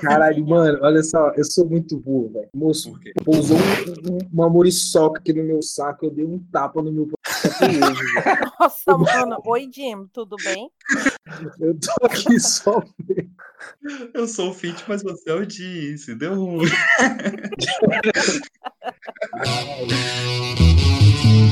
Caralho, mano, olha só, eu sou muito burro, velho. Moço, pousou um, um, uma muriçoca aqui no meu saco, eu dei um tapa no meu Nossa, mano. Oi, Jim, tudo bem? Eu tô aqui só. Eu sou o Fit, mas você é o Disse. Deu ruim.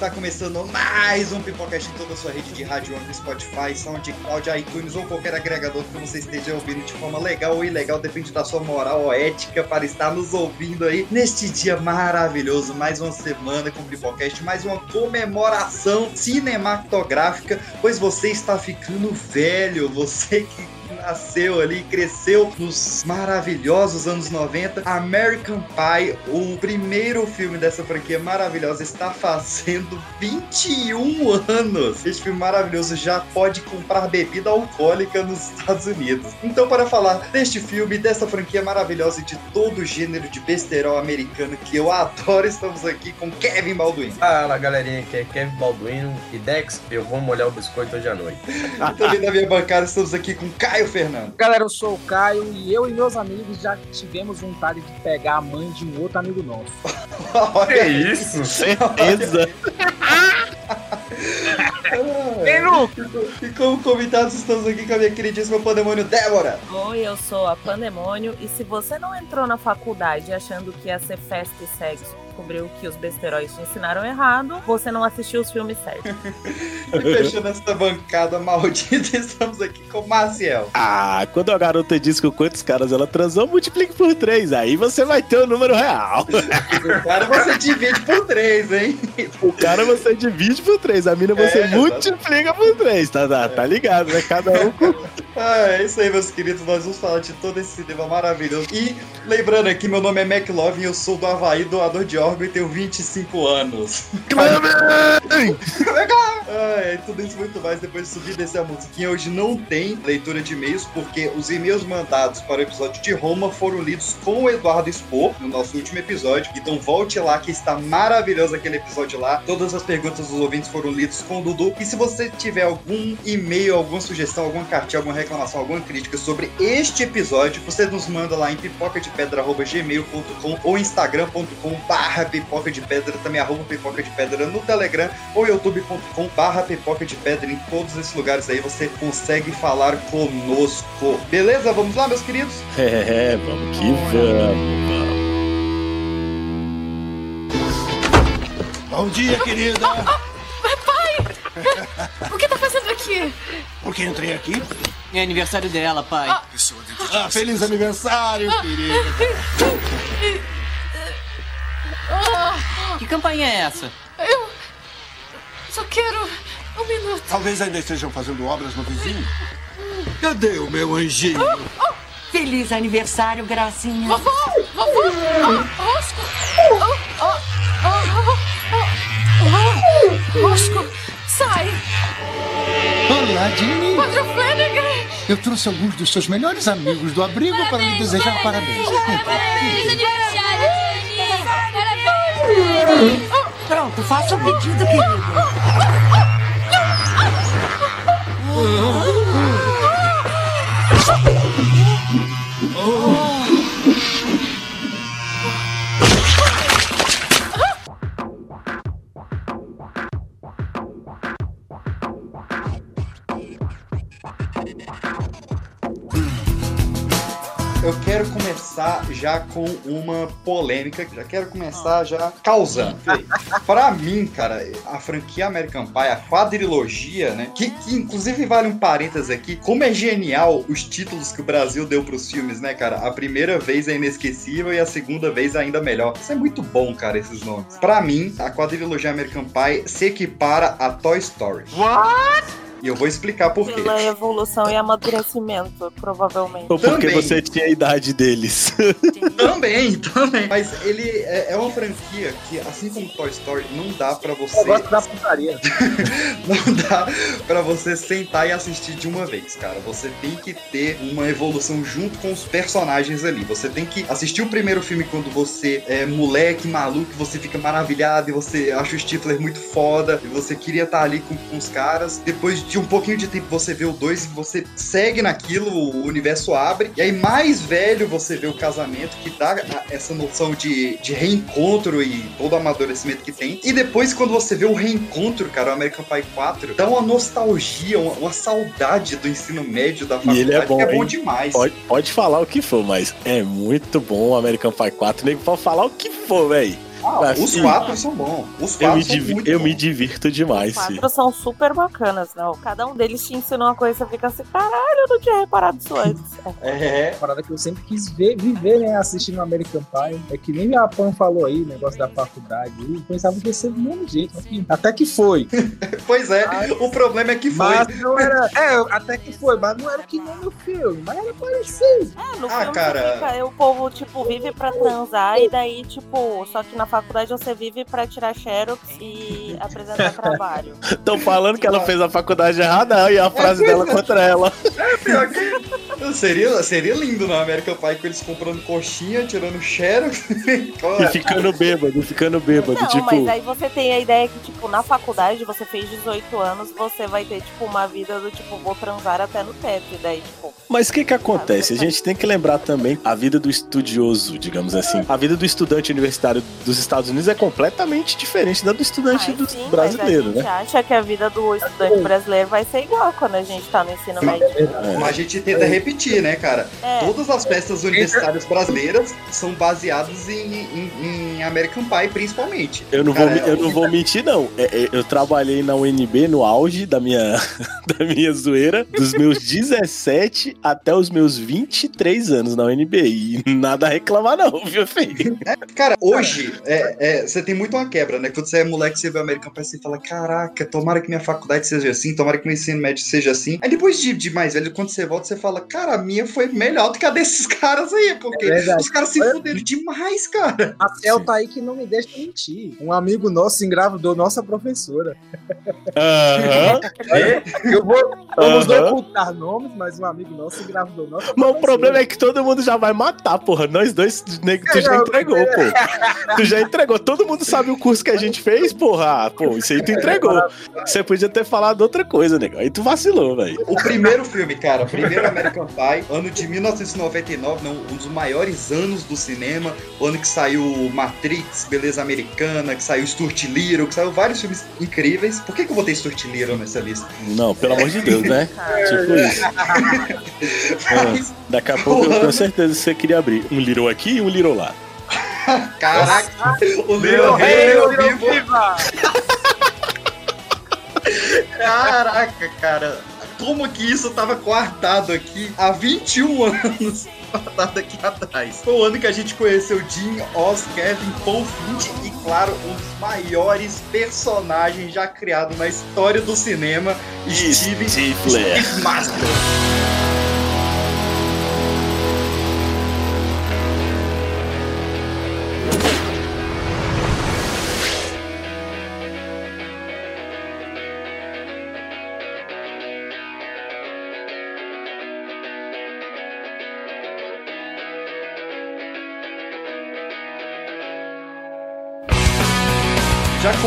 Está começando mais um Pipocast em toda a sua rede de rádio, Anchor, Spotify, SoundCloud, iTunes ou qualquer agregador que você esteja ouvindo de forma legal ou ilegal, depende da sua moral ou ética para estar nos ouvindo aí neste dia maravilhoso, mais uma semana com o Pipocast, mais uma comemoração cinematográfica, pois você está ficando velho, você que nasceu ali, cresceu nos maravilhosos anos 90. American Pie, o primeiro filme dessa franquia maravilhosa, está fazendo 21 anos. Este filme maravilhoso já pode comprar bebida alcoólica nos Estados Unidos. Então, para falar deste filme, dessa franquia maravilhosa e de todo o gênero de besterol americano que eu adoro, estamos aqui com Kevin Balduino. Fala galerinha, aqui é Kevin Balduino e Dex, eu vou molhar o biscoito hoje à noite. também na minha bancada estamos aqui com Caio Fernando. Galera, eu sou o Caio e eu e meus amigos já tivemos vontade de pegar a mãe de um outro amigo nosso. Olha isso! Certeza! e como convidados estamos aqui com a minha queridíssima Pandemônio Débora. Oi, eu sou a Pandemônio e se você não entrou na faculdade achando que ia ser festa e sexo descobriu que os besteróis te ensinaram errado, você não assistiu os filmes certos. e fechando essa bancada maldita, estamos aqui com o Maciel. Ah, quando a garota diz com quantos caras ela transou, multiplique por três. Aí você vai ter o número real. o cara você divide por três, hein? O cara você divide por três, a mina você é, multiplica por três. Tá, tá, tá ligado, né? Cada um com. Ah, é isso aí, meus queridos. Nós vamos falar de todo esse cinema maravilhoso. E lembrando aqui, meu nome é McLovin, eu sou do Havaí, doador de órgão e tenho 25 anos. ah, é, tudo isso muito mais depois de subir desse a musiquinha. Hoje não tem leitura de e-mails, porque os e-mails mandados para o episódio de Roma foram lidos com o Eduardo Expor no nosso último episódio. Então volte lá que está maravilhoso aquele episódio lá. Todas as perguntas dos ouvintes foram lidas com o Dudu. E se você tiver algum e-mail, alguma sugestão, alguma cartinha, alguma reclamação, alguma crítica sobre este episódio, você nos manda lá em pipocadepedra.gmail.com ou instagram.com barra pipoca de pedra, também arroba pipoca de pedra no Telegram ou youtube.com barra pipoca de pedra. Em todos esses lugares aí você consegue falar conosco. Beleza? Vamos lá, meus queridos? É, vamos que vamos, Bom dia, querida. Oh, oh, pai! O que tá fazendo aqui? Por que entrei aqui? É aniversário dela, pai. Ah, ah feliz aniversário, querida. Que campanha é essa? Eu só quero um minuto. Talvez ainda estejam fazendo obras no vizinho. Cadê o meu anjinho? Oh, oh. Feliz aniversário, Gracinha. Vovô! Vovô! Oh, Rosco! Oh, oh, oh, oh, Rosco, sai! Olá, Jenny. Padre Flanagan. Eu trouxe alguns dos seus melhores amigos do abrigo parabéns, para lhe desejar parabéns. Parabéns, parabéns aniversário, Jenny. Parabéns. Pronto, faça o pedido, querido. Oh. Já com uma polêmica, já quero começar já causando. Para mim, cara, a franquia American Pie, a quadrilogia, né, que, que inclusive vale um parênteses aqui, como é genial os títulos que o Brasil deu pros filmes, né, cara? A primeira vez é inesquecível e a segunda vez ainda melhor. Isso é muito bom, cara, esses nomes. Para mim, a quadrilogia American Pie se equipara a Toy Story. What? E eu vou explicar por quê. Pela evolução e amadurecimento, provavelmente. Ou porque Também. você tinha a idade deles. Também, também. Mas ele é, é uma franquia que, assim como Toy Story, não dá pra você. Eu gosto da putaria. não dá pra você sentar e assistir de uma vez, cara. Você tem que ter uma evolução junto com os personagens ali. Você tem que assistir o primeiro filme quando você é moleque, maluco, você fica maravilhado e você acha o Stifler muito foda e você queria estar ali com, com os caras. Depois de um pouquinho de tempo você vê o dois e você segue naquilo, o universo abre. E aí, mais velho, você vê o casamento, que dá essa noção de, de reencontro e todo o amadurecimento que tem. E depois, quando você vê o reencontro, cara, o American Pie 4, dá uma nostalgia, uma, uma saudade do ensino médio da E faculdade, ele é bom, que é bom hein? demais. Pode, pode falar o que for, mas é muito bom o American Pie 4. Nego pode falar o que for, véi. Ah, Assim, os quatro são bons. Os Eu, quatro me, são divi- muito eu bons. me divirto demais, Os sim. quatro são super bacanas, não. Cada um deles te ensina uma coisa e você fica assim, caralho, eu não tinha reparado isso antes. É. Uma parada que eu sempre quis ver, viver, né? Assistindo American Pie. É que nem a Pan falou aí, negócio da faculdade. Eu pensava que ia ser do mesmo jeito. mas que- Até que foi. Pois é, o problema é que foi. Mas não era. É, até que foi, mas não era que nem no filme. Mas era parecido. É, no Ah, filme cara. fica, o povo, tipo, vive pra transar e daí, tipo, só que na faculdade você vive pra tirar xerox e apresentar trabalho. Estão falando que ela fez a faculdade errada e a frase dela contra ela. Pior que. Seria, seria lindo na American Pie com eles comprando coxinha, tirando xerox. E ficando bêbado, ficando bêbado. Não, tipo, mas aí você tem a ideia que, tipo, na faculdade você fez 18 anos, você vai ter, tipo, uma vida do tipo, vou transar até no teto. E daí, tipo, Mas o que que acontece? A gente tem que lembrar também a vida do estudioso, digamos assim. A vida do estudante universitário dos Estados Unidos é completamente diferente da do estudante ai, do sim, brasileiro, mas a gente né? acha que a vida do estudante brasileiro vai ser igual quando a gente tá no ensino médio. Mas a gente tenta repetir, né, cara? É. Todas as festas universitárias brasileiras são baseadas em, em- em American Pie, principalmente. Eu não, vou, Cara, me- eu não vou mentir, não. É, é, eu trabalhei na UNB no auge da minha, da minha zoeira, dos meus 17 até os meus 23 anos na UNB. E nada a reclamar, não, viu, filho? Cara, hoje é, é, você tem muito uma quebra, né? Quando você é moleque, você vê o American Pie, você fala: Caraca, tomara que minha faculdade seja assim, tomara que meu ensino médio seja assim. Aí depois de, de mais velho, quando você volta, você fala: Cara, a minha foi melhor do que a desses caras aí, porque É os caras se fuderam demais, cara. A Tel tá aí que não me deixa mentir. Um amigo nosso engravidou nossa professora. Aham. Eu vou. Vamos não ocultar nomes, mas um amigo nosso engravidou nossa Mas o problema é que todo mundo já vai matar, porra. Nós dois, nego, tu já entregou, pô. Tu já entregou. Todo mundo sabe o curso que a gente fez, porra. Ah, pô, isso aí tu entregou. Você podia ter falado outra coisa, nego. Aí tu vacilou, velho. O primeiro filme, cara, primeiro American Pie, ano de 1999, não, um dos maiores anos do cinema, o ano que saiu Matrix, Beleza Americana, que saiu Stuart Little, que saiu vários filmes incríveis. Por que, que eu botei Stuart Little nessa lista? Não, pelo amor de Deus, né? Tipo isso. Mas, É, daqui a pouco eu tenho certeza que você queria abrir um Little aqui e um Little lá. caraca, o Little Rei, o vivo. Caraca, cara. Como que isso tava guardado aqui há 21 anos? Guardado aqui atrás. Foi o ano que a gente conheceu Jim, Oz, Kevin, Paul Flint e, claro, um dos maiores personagens já criados na história do cinema, Steve. Steve Master.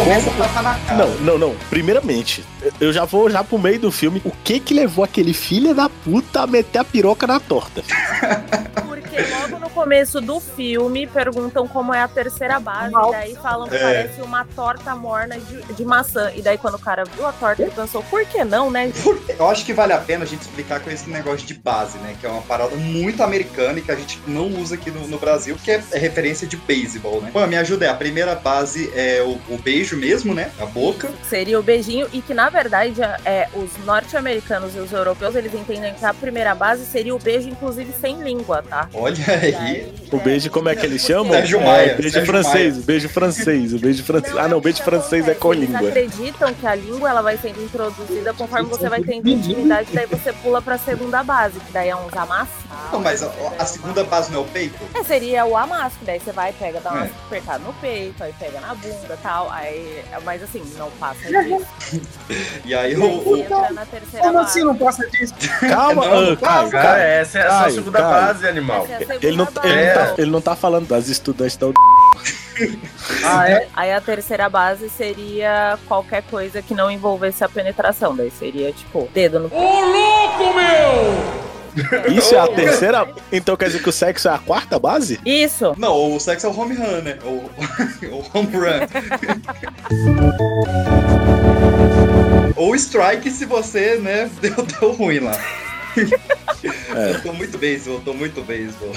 Começa a tapar na cara. Não, não, não. Primeiramente, eu já vou já pro meio do filme. O que que levou aquele filho da puta a meter a piroca na torta? Porque logo no começo do filme perguntam como é a terceira base, e daí falam que É. parece uma torta morna de, de maçã. E daí quando o cara viu a torta, ele pensou, por que não, né? Eu acho que vale a pena a gente explicar com esse negócio de base, né? Que é uma parada muito americana e que a gente não usa aqui no, no Brasil, que é, é referência de beisebol, né? Pô, me ajuda. A primeira base é o, o beijo mesmo, né? A boca. Seria o beijinho, e que na verdade é, os norte-americanos e os europeus eles entendem que a primeira base seria o beijo, inclusive sem língua, tá? Olha E aí. O beijo, como é que eles chamam? Sérgio É, Maia, beijo Sérgio francês, o beijo francês, o beijo francês. Ah, não, o beijo francês é com Eles língua. acreditam que a língua ela vai sendo introduzida conforme você vai tendo intimidade, daí você pula pra segunda base, que daí é uns amassos. Não, mas a, a segunda base não é o peito? É, seria o amasso, que daí você vai, pega, dá uma É. apertada no peito, aí pega na bunda e tal. Aí, mas assim, não passa disso. E aí o. Como base. assim não passa disso? Calma, Não, ah, Caio, Cara, Caio. essa é a sua segunda base, animal. É Ele não, base. ele, não É. tá, ele não tá falando das estudantes da Ah, é? Aí a terceira base seria qualquer coisa que não envolvesse a penetração. Daí seria, tipo, dedo no. Isso é a terceira? Então quer dizer que o sexo é a quarta base? Isso! Não, o sexo é o home run, né? O, o home run. Ou strike se você, né, deu, deu ruim lá. É. Eu tô muito beisebol, tô muito beisebol.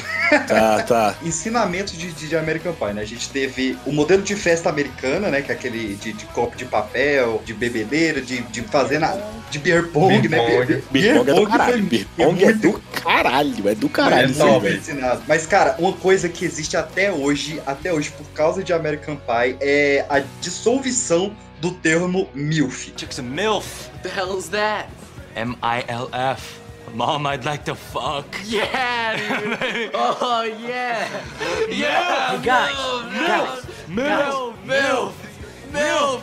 Tá, tá. Ensinamento de, de, de American Pie, né? A gente teve o modelo de festa americana, né? Que é aquele de, de copo de papel, de bebedeira, de, de fazer na, de beer pong, Beer né? pong. Beer, Beer pong é do pong caralho. foi- Beer pong é do caralho. É do caralho. É ensinado. Mas, cara, uma coisa que existe até hoje, até hoje, por causa de American Pie, é a dissolução do termo MILF. Chick's a MILF. What the hell is that? M-I-L-F. Mom, I'd like to fuck. Yeah, dude. oh, yeah. Yeah. Guys, MILF. MILF. MILF. MILF.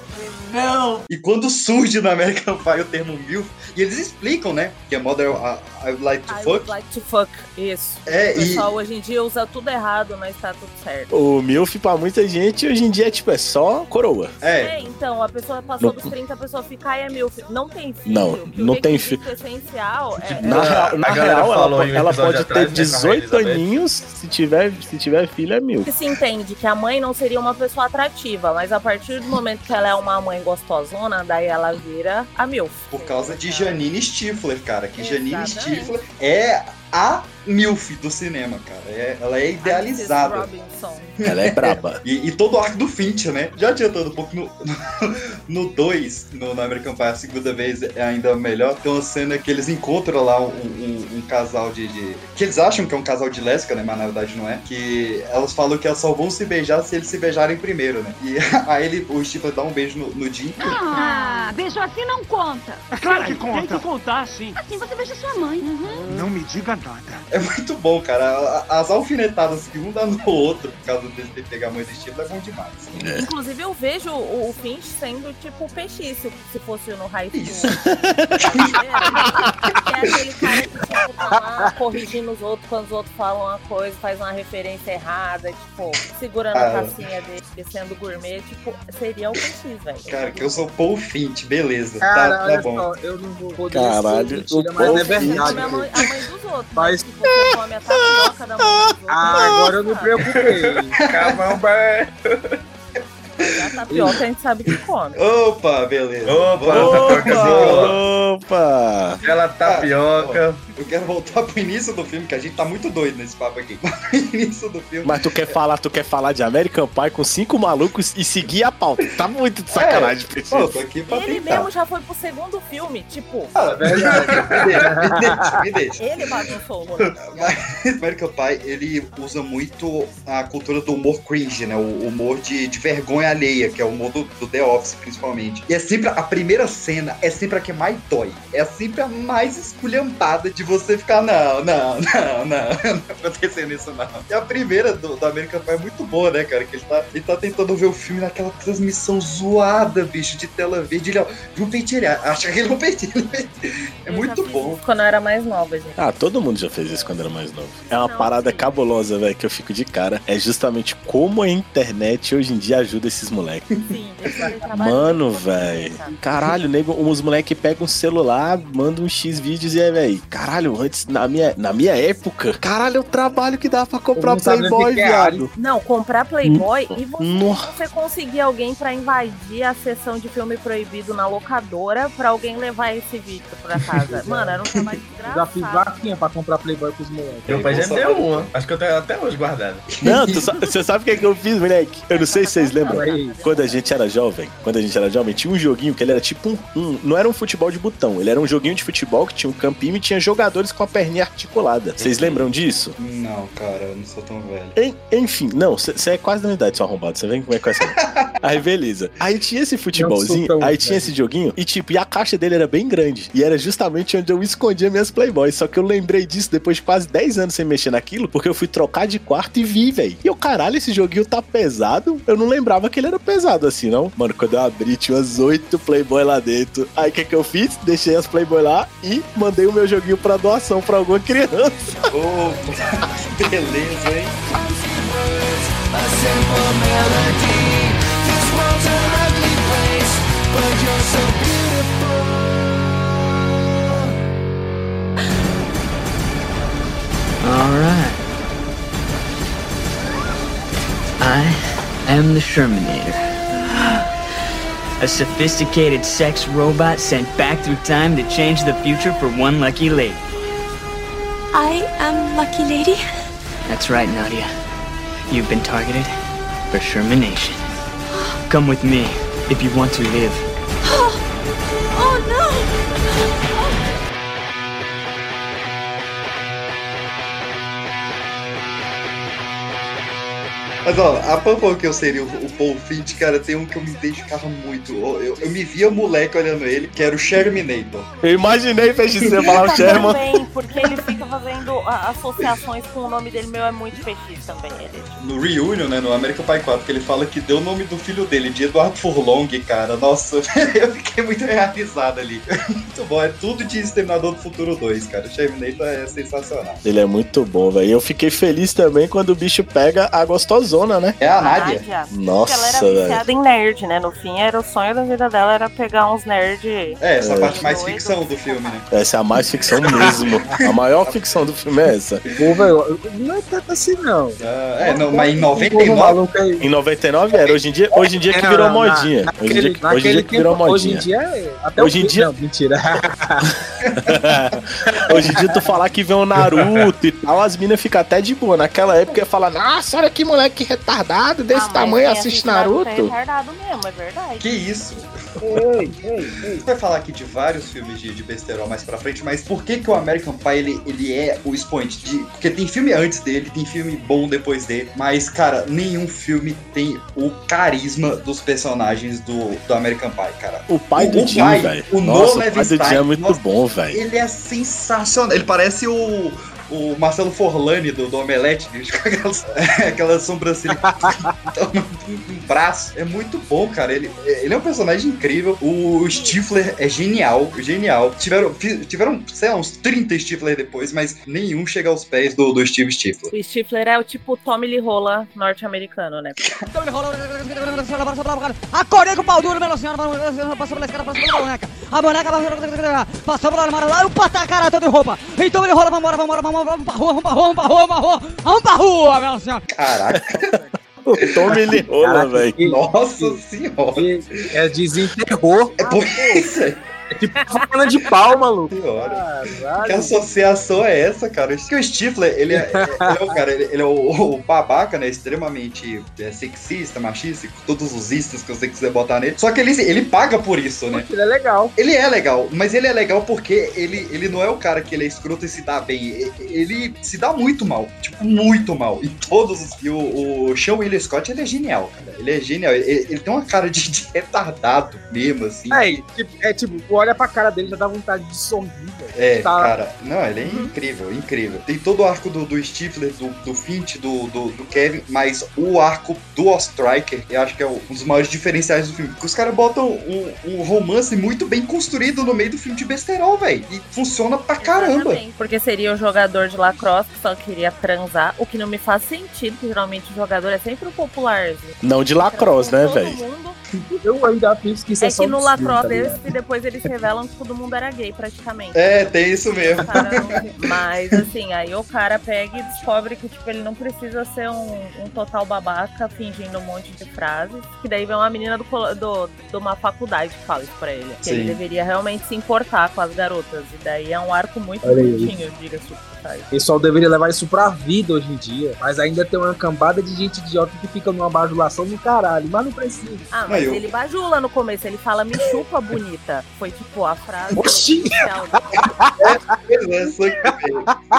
MILF. E quando surge no American Pie o termo MILF, e eles explicam, né? Que é Mother I, I would like to I fuck. would like to fuck. Isso. É, O e pessoal hoje em dia usa tudo errado, mas tá tudo certo. O MILF pra muita gente hoje em dia é tipo, é só coroa. é, É, então, a pessoa passou Não- dos 30, a pessoa fica, ai, é filho. Não tem filho. Não, não tem requisito essencial é... Na A- real, na a galera real ela, um ela pode atrás, ter né, com a 18 Elizabeth. aninhos, se tiver, se tiver filho é mil. que se entende que a mãe não seria uma pessoa atrativa, mas a partir do momento que ela é uma mãe gostosona, daí ela vira a MILF. por causa de Janine Stifler, cara. Que Janine Exatamente. Stifler é a MILF do cinema, cara. É- ela é idealizada. Ela é braba. E, e todo o arco do Fincher, né? Já adiantando um pouco no 2, no, no American Pie, a segunda vez é ainda melhor. Tem uma cena que eles encontram lá um, um- um casal de, de- Que eles acham que é um casal de lésbica, né? Mas na verdade não é. Que elas falam que elas só vão se beijar se eles se beijarem primeiro, né? E aí ele, o Stifler dá um beijo no, no Jim. Ah, beijo assim não conta. Claro que conta. Tem que contar, sim. Assim você beija sua mãe. Não me diga nada. É muito bom, cara. As alfinetadas que um dá no outro por causa desse de pegar mãe do Stifler é bom demais. Inclusive, eu vejo o, o Finch sendo tipo peixice, se fosse no High School. Isso. É aquele cara que tipo, tá lá corrigindo os outros quando os outros falam uma coisa, faz uma referência errada, tipo, segurando Ah. a tacinha dele, sendo gourmet, tipo, seria o PX, velho. Cara, que eu sou Paul Finch, beleza. Cara, tá, tá bom. só, eu não vou poder Caralho, mentira, mas não é verdade. A mãe, a mãe dos outros, Mas- mas se você come a tapioca da mãe dos outros, Ah, agora eu me preocupei. Camembert. Tapioca a gente sabe que come. Opa, beleza. Opa, Vamos- tapiocazinho. Opa! Aquela tapioca. Eu quero voltar pro início do filme, que a gente tá muito doido nesse papo aqui. Início do filme. Mas tu quer falar, tu quer falar de American Pie com cinco malucos e seguir a pauta. Tá muito de sacanagem, Pô, Precisa. tô aqui pra Ele tentar. mesmo já foi pro segundo filme, tipo, Ah, verdade. deixa, me deixa, me deixa. ele bagunçou o rolê. American Pie, ele usa muito a cultura do humor cringe, né? O humor de, de vergonha alheia, que é o humor do, The Office, principalmente. E é sempre, a primeira cena é sempre a que mais dói. É sempre a mais esculhambada de você ficar, não, não, não, não, não tá acontecendo isso não. E a primeira do, do American Pie é muito boa, né, cara? Que ele tá, ele tá tentando ver o filme naquela transmissão zoada, bicho, de tela verde. Ele, ó, viu peitinho, acha que ele não peitinho. É Eu muito já fiz bom. isso Quando eu era mais nova, gente. Ah, todo mundo já fez isso quando era mais novo. É uma Não, parada sim. cabulosa, velho, que eu fico de cara. É justamente como a internet hoje em dia ajuda esses moleques. Sim, eles fazem trabalho Mano, velho. Caralho, nego, os moleques pegam um celular, mandam um X vídeos e é, velho. Caralho, antes, na minha, na minha época, caralho, o trabalho que dá pra comprar Playboy, é viado. Não, comprar Playboy e você, Nossa. você conseguir alguém pra invadir a sessão de filme proibido na locadora pra alguém levar esse vídeo pra casa. Mano, era um trabalho Eu já fiz vaquinha pra comprar Playboy pros moleques. Meu pai já deu uma. Acho que eu tenho até hoje guardado. Não, você sabe o que, é que eu fiz, moleque? Eu não sei se vocês lembram. Quando a gente era jovem, quando a gente era jovem, tinha um joguinho que ele era tipo um, um- Não era um futebol de botão, ele era um joguinho de futebol que tinha um campinho e tinha jogadores com a perninha articulada. Vocês lembram disso? Não, cara, eu não sou tão velho. En- enfim, não, você é quase da minha idade, seu arrombado. Você vem como é que vai ser? Aí, beleza. Aí tinha esse futebolzinho, aí tinha esse joguinho, e tipo, e a caixa dele era bem grande. E era justamente onde eu escondia minhas Playboys. Só que eu lembrei disso depois de quase 10 anos sem mexer naquilo, porque eu fui trocar de quarto e vi, velho. E eu, caralho, esse joguinho tá pesado. Eu não lembrava que ele era pesado assim, não. Mano, quando eu abri, tinha umas 8 Playboy lá dentro. Aí o que, que eu fiz? Deixei as Playboy lá e mandei o meu joguinho pra doação pra alguma criança. Ô, que beleza, hein? All right. I am the Shermanator. A sophisticated sex robot sent back through time to change the future for one lucky lady. I am Lucky Lady. That's right, Nadia. You've been targeted for Shermanation. Come with me if you want to live. Oh no! Mas ó, a Pam falou que eu seria o, o Paul Finch, cara, tem um que eu me identificava muito. Eu, eu- eu me via moleque olhando ele, que era o Sherminator. Eu imaginei, fez você falar o Tá Sherman. também, porque ele fica fazendo associações com o nome dele, meu é muito fetiche também. Ele. No Reunion, né, no American Pie 4, que ele fala que deu o nome do filho dele, de Eduardo Furlong, cara. Nossa, eu fiquei muito realizado ali. Muito bom, é tudo de Exterminador do Futuro 2, cara. O Sherminator é sensacional. Ele é muito bom, velho. Eu fiquei feliz também quando o bicho pega a gostosona, né? É a Nádia. Nossa, Ela era viciada em nerd, né? No fim, era o sonho da vida dela era pegar uns nerd. É, essa É. parte mais ficção do filme, né? Essa é a mais ficção mesmo. A maior ficção do filme é essa. Pô, velho, não é tanto assim, não. é, não, mas em Pô, 99. maluco aí. Em 99 era. Hoje em dia, hoje em dia que virou modinha. Hoje em dia, naquele- hoje em dia que virou tempo- Hoje em modinha. dia é. Até Hoje em dia- Não, mentira. Hoje em dia tu falar que vê um Naruto e tal, as minas ficam até de boa. Naquela época ia falar, nossa, olha que moleque retardado desse Ah, tamanho assiste Naruto. É retardado mesmo, é verdade. Que isso? Ei, ei, ei. A gente vai falar aqui de vários filmes de, de besterol mais pra frente, mas por que que o American Pie, ele, ele é o expoente? De, porque tem filme antes dele, tem filme bom depois dele, mas, cara, nenhum filme tem o carisma dos personagens do, do American Pie, cara. O pai do Jim, pai, velho. o Nossa, Noah o pai do Levinstein, Jim é muito nossa, bom, velho. Ele é sensacional. Ele parece o, o Marcelo Forlani do, do Omelete, com aquelas, aquela sobrancelha um braço. É muito bom, cara. Ele, ele é um personagem incrível. O Stifler é genial, genial. Tiveram, tiveram sei lá, uns 30 Stifler depois, mas nenhum chega aos pés do, do Steve Stifler. O Stifler é o tipo Tommy Lee Rola norte-americano, né? Acordei com o pau duro, minha senhora, passou pela escada, passou pela boneca. A boneca passou pela armário lá, a cara toda de roupa. Então ele rola, vambora, vambora, vambora, vamos pra rua, vamos pra rua, vamos pra rua, vamos pra rua, vamos pra rua, minha senhora. Caraca. O Tommy Lee Rola, velho. Nossa senhora. É desenterrou. É por isso aí. É tipo falando de pau, maluco. Senhora. Caralho. Que associação é essa, cara? Porque o Stifler, ele é, ele é o cara, ele, ele é o, o babaca, né? Extremamente é, sexista, machista, com todos os istas que você quiser botar nele. Só que ele, ele paga por isso, né? Ele é legal. Ele é legal, mas ele é legal porque ele, ele não é o cara que ele é escroto e se dá bem. E- Ele se dá muito mal. Tipo, muito mal. Em todos os. E o, o Sean William Scott, ele é genial, cara. Ele é genial. Ele, ele tem uma cara de, de retardado mesmo, assim. É, tipo, é tipo, olha pra cara dele já dá vontade de sorrir. É, Tá. cara, não, ele é incrível, incrível. Tem todo o arco do, do Stifler, do, do Finch, do, do, do Kevin, mas o arco do Ostriker, eu acho que é um dos maiores diferenciais do filme. Porque os caras botam um, um romance muito bem construído no meio do filme de besterol, velho. E funciona pra caramba. Exatamente, Porque seria o jogador de lacrosse que só queria transar, o que não me faz sentido, porque geralmente o jogador é sempre o popularzinho. Não de lacrosse, né, Todo velho? mundo. Eu ainda penso que isso é, É só que no um lacrosse tá deles, ligado? e depois eles revelam que todo mundo era gay, praticamente. É, tem isso mesmo. Não- Mas assim, aí o cara pega e descobre que tipo, ele não precisa ser um, um total babaca fingindo um monte de frases. Que daí vem uma menina do, do, de uma faculdade que fala isso pra ele. Que ele Sim. deveria realmente se importar com as garotas. E daí é um arco muito Olha bonitinho, diga-se de passagem. O pessoal deveria levar isso pra vida hoje em dia. Mas ainda tem uma cambada de gente idiota que fica numa bajulação do caralho. Mas não precisa. Ah, Mas eu. ele bajula no começo, ele fala me chupa bonita. Foi tipo a frase Oxi! É, sangue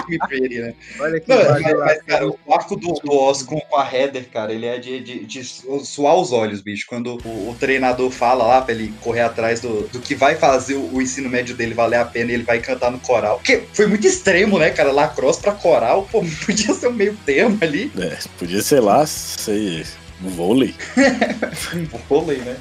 me fere, né? Olha que Não, mas, cara, o arco do, do Oz com, com a Heather, cara, ele é de, de, de suar os olhos, bicho. Quando o, o treinador fala lá pra ele correr atrás do, do que vai fazer o, o ensino médio dele valer a pena e ele vai cantar no coral. Porque foi muito extremo, né, cara? Lacrosse pra coral, pô, podia ser um meio termo ali. É, podia ser lá, sei, um vôlei. Um vôlei, né?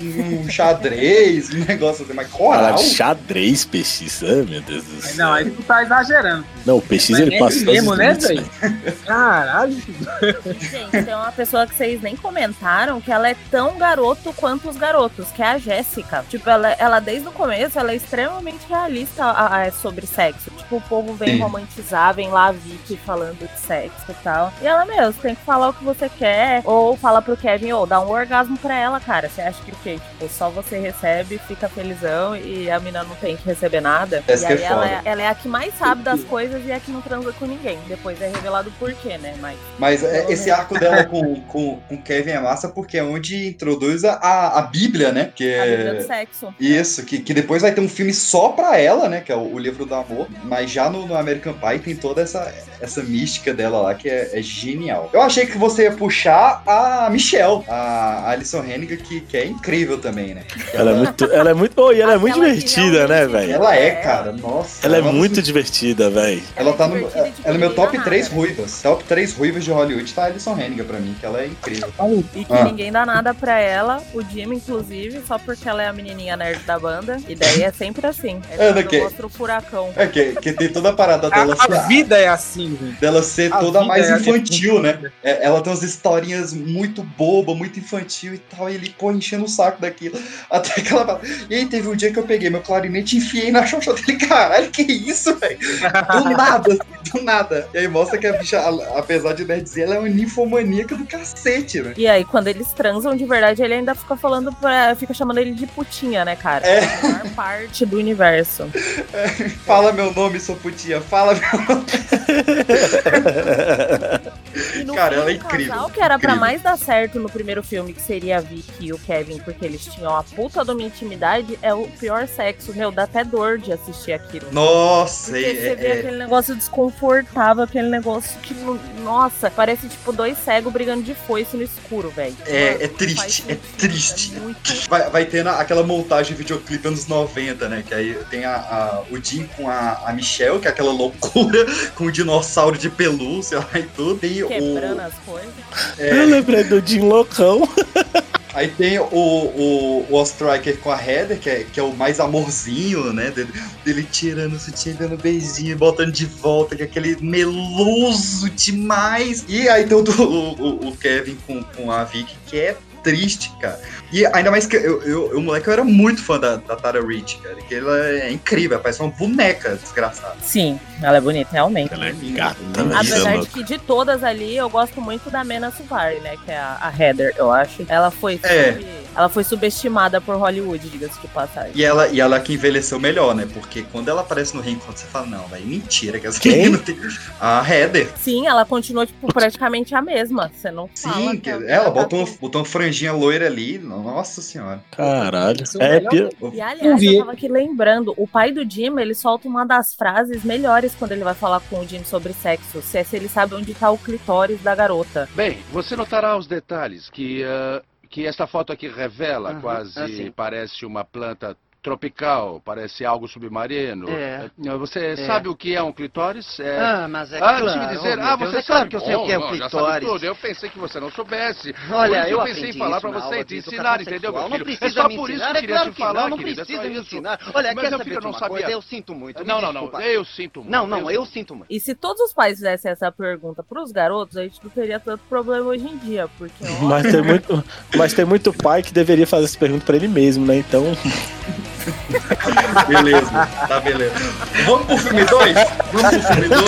Um xadrez, um negócio assim, mas coral. Cara, xadrez, PX. Ai, meu Deus do céu. Não, aí tu tá exagerando. Não, o PX Mas ele é passa mesmo, os né, velho? Caralho. Gente, tem uma pessoa que vocês nem comentaram que ela é tão garoto quanto os garotos, que é a Jéssica. Tipo, ela, ela desde o começo, ela é extremamente realista a- a- sobre sexo. Tipo, o povo vem Sim. romantizar, vem lá a Vicky falando de sexo e tal. E ela mesmo, você tem que falar o que você quer, ou fala pro Kevin, ou dá um orgasmo pra ela, cara. Você acha que o quê? Tipo, só você recebe, fica felizão e a mina não tem que receber nada. Essa e é aí ela, foda. é, ela é a que mais sabe das coisas e é a que não transa com ninguém. Depois é revelado o porquê, né? Mas Mas é, esse arco dela com, com, com Kevin é massa porque é onde introduz a, a Bíblia, né? Que a Bíblia do é. sexo. Isso, que, que depois vai ter um filme só pra ela, né? Que é o, o livro do amor. Mas já no, no American Pie tem toda essa, essa mística dela lá que é, é genial. Eu achei que você ia puxar a Michelle, a Alison Hennigan, que, que é incrível também, né? Ela é muito, ela é muito, oh, e ela é muito que divertida, né, velho? Ela é, cara, nossa. Ela é uma muito das- divertida, velho. Ela tá no. Ela é meu ninguém top dá 3 nada. ruivas. Top 3 ruivas de Hollywood tá a Alison Hennigan pra mim, que ela é incrível. E que Ah. ninguém dá nada pra ela, o Jimmy, inclusive, só porque ela é a menininha nerd da banda. E daí é sempre assim. É É, mostra o furacão. É que, que tem toda a parada dela A, a vida é assim, velho. dela ser A toda mais é infantil, assim. né? É, ela tem umas historinhas muito boba, muito infantil e tal, e ele, pô, enchendo o saco daquilo. Até que ela fala. E aí teve um dia que eu peguei meu clarinete e enfiei na xoxa dele. Caralho, que isso, velho? Do nada, assim, do nada. E aí mostra que a bicha, apesar de nerdzinha, ela é uma ninfomaníaca do cacete, né? E aí, quando eles transam de verdade, ele ainda fica falando pra. fica chamando ele de putinha, né, cara? É. A maior parte do universo. Fala meu nome, sua putinha, fala meu nome. E no Cara, fim, ela é o incrível, casal que era pra incrível. mais dar certo no primeiro filme, que seria a Vicky e o Kevin, porque eles tinham a puta de uma intimidade, é o pior sexo. Meu, dá até dor de assistir aquilo. Nossa, Porque é, você vê é- aquele negócio desconfortável, aquele negócio que, nossa, parece tipo dois cegos brigando de foice no escuro, velho. É, é triste, é sentido, triste. é muito- Vai, vai tendo aquela montagem videoclipe anos 90, né? Que aí tem a, a- o Jim com a, a Michelle, que é aquela loucura, com o dinossauro de pelúcia lá e tudo. Tem Quebrando o. as coisas. é, Eu lembrei do Jim Loucão. aí tem o, o, o Ostriker com a Heather, que é, que é o mais amorzinho, né? Dele, dele tirando o sutiã, dando beijinho, botando de volta, que é aquele meloso demais. E aí tem o, o- o Kevin com, com a Vicky, que é triste, cara. E ainda mais que eu, eu, eu, moleque, eu era muito fã da, da Tara Reid, cara. Que ela é incrível, ela parece uma boneca desgraçada. Sim, ela é bonita, realmente. Ela é gata, Apesar velho. de que de todas ali, eu gosto muito da Mena Suvari, né? Que é a, a Heather, eu acho. Ela foi, É. sub- ela foi subestimada por Hollywood, diga-se de passagem. E ela, e ela que envelheceu melhor, né? Porque quando ela aparece no reencontro, você fala, não, velho, mentira que essa menina tem. A Heather. Sim, ela continuou, tipo, praticamente a mesma. Você não. Sim, que que- a- ela tá botou, um, botou uma franjinha loira ali. Nossa senhora. Caralho. Isso é É, melhor E aliás, eu tava aqui lembrando, o pai do Jim, ele solta uma das frases melhores quando ele vai falar com o Jim sobre sexo. Se, é se ele sabe onde tá o clitóris da garota. Bem, você notará os detalhes que, ah, que esta foto aqui revela. Aham, quase assim. parece uma planta tropical, parece algo submarino. É. Eh, Você É. sabe o que é um clitóris? É... Ah, mas é ah, claro. eu me dizer. oh, ah, meu Deus, você é claro sabe que eu sei o que é um sabe clitóris. tudo. Eu pensei que você não soubesse. Olha, eu eu pensei em falar na você te ensinar, entendeu, Não filho? É precisa só me por isso ensinar, que eu é queria claro te que falar, não, não querida, é precisa me ensinar. Olha, Mas quer eu saber de não uma sabia. coisa? Eu sinto muito. Não, não, não. Eu sinto muito. Não, não, Eu sinto muito. E se todos os pais fizessem essa pergunta pros garotos, a gente não teria tanto problema hoje em dia, porque Mas tem, muito, mas tem muito pai que deveria fazer essa pergunta pra ele mesmo, né? Então. Beleza, tá beleza. Vamos pro filme 2? Vamos pro filme 2.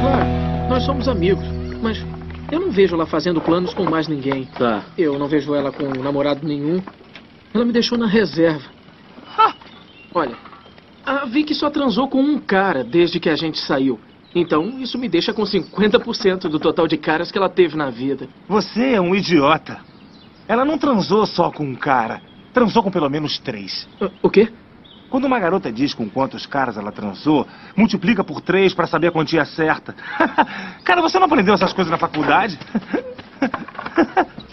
Claro, nós somos amigos, mas eu não vejo ela fazendo planos com mais ninguém. Tá. Eu não vejo ela com namorado nenhum. Ela me deixou na reserva. Olha, a Vicky só transou com um cara desde que a gente saiu. Então, isso me deixa com 50% do total de caras que ela teve na vida. Você é um idiota. Ela não transou só com um cara. Transou com pelo menos três. O quê? Quando uma garota diz com quantos caras ela transou, multiplica por três pra saber a quantia certa. cara, você não aprendeu essas coisas na faculdade?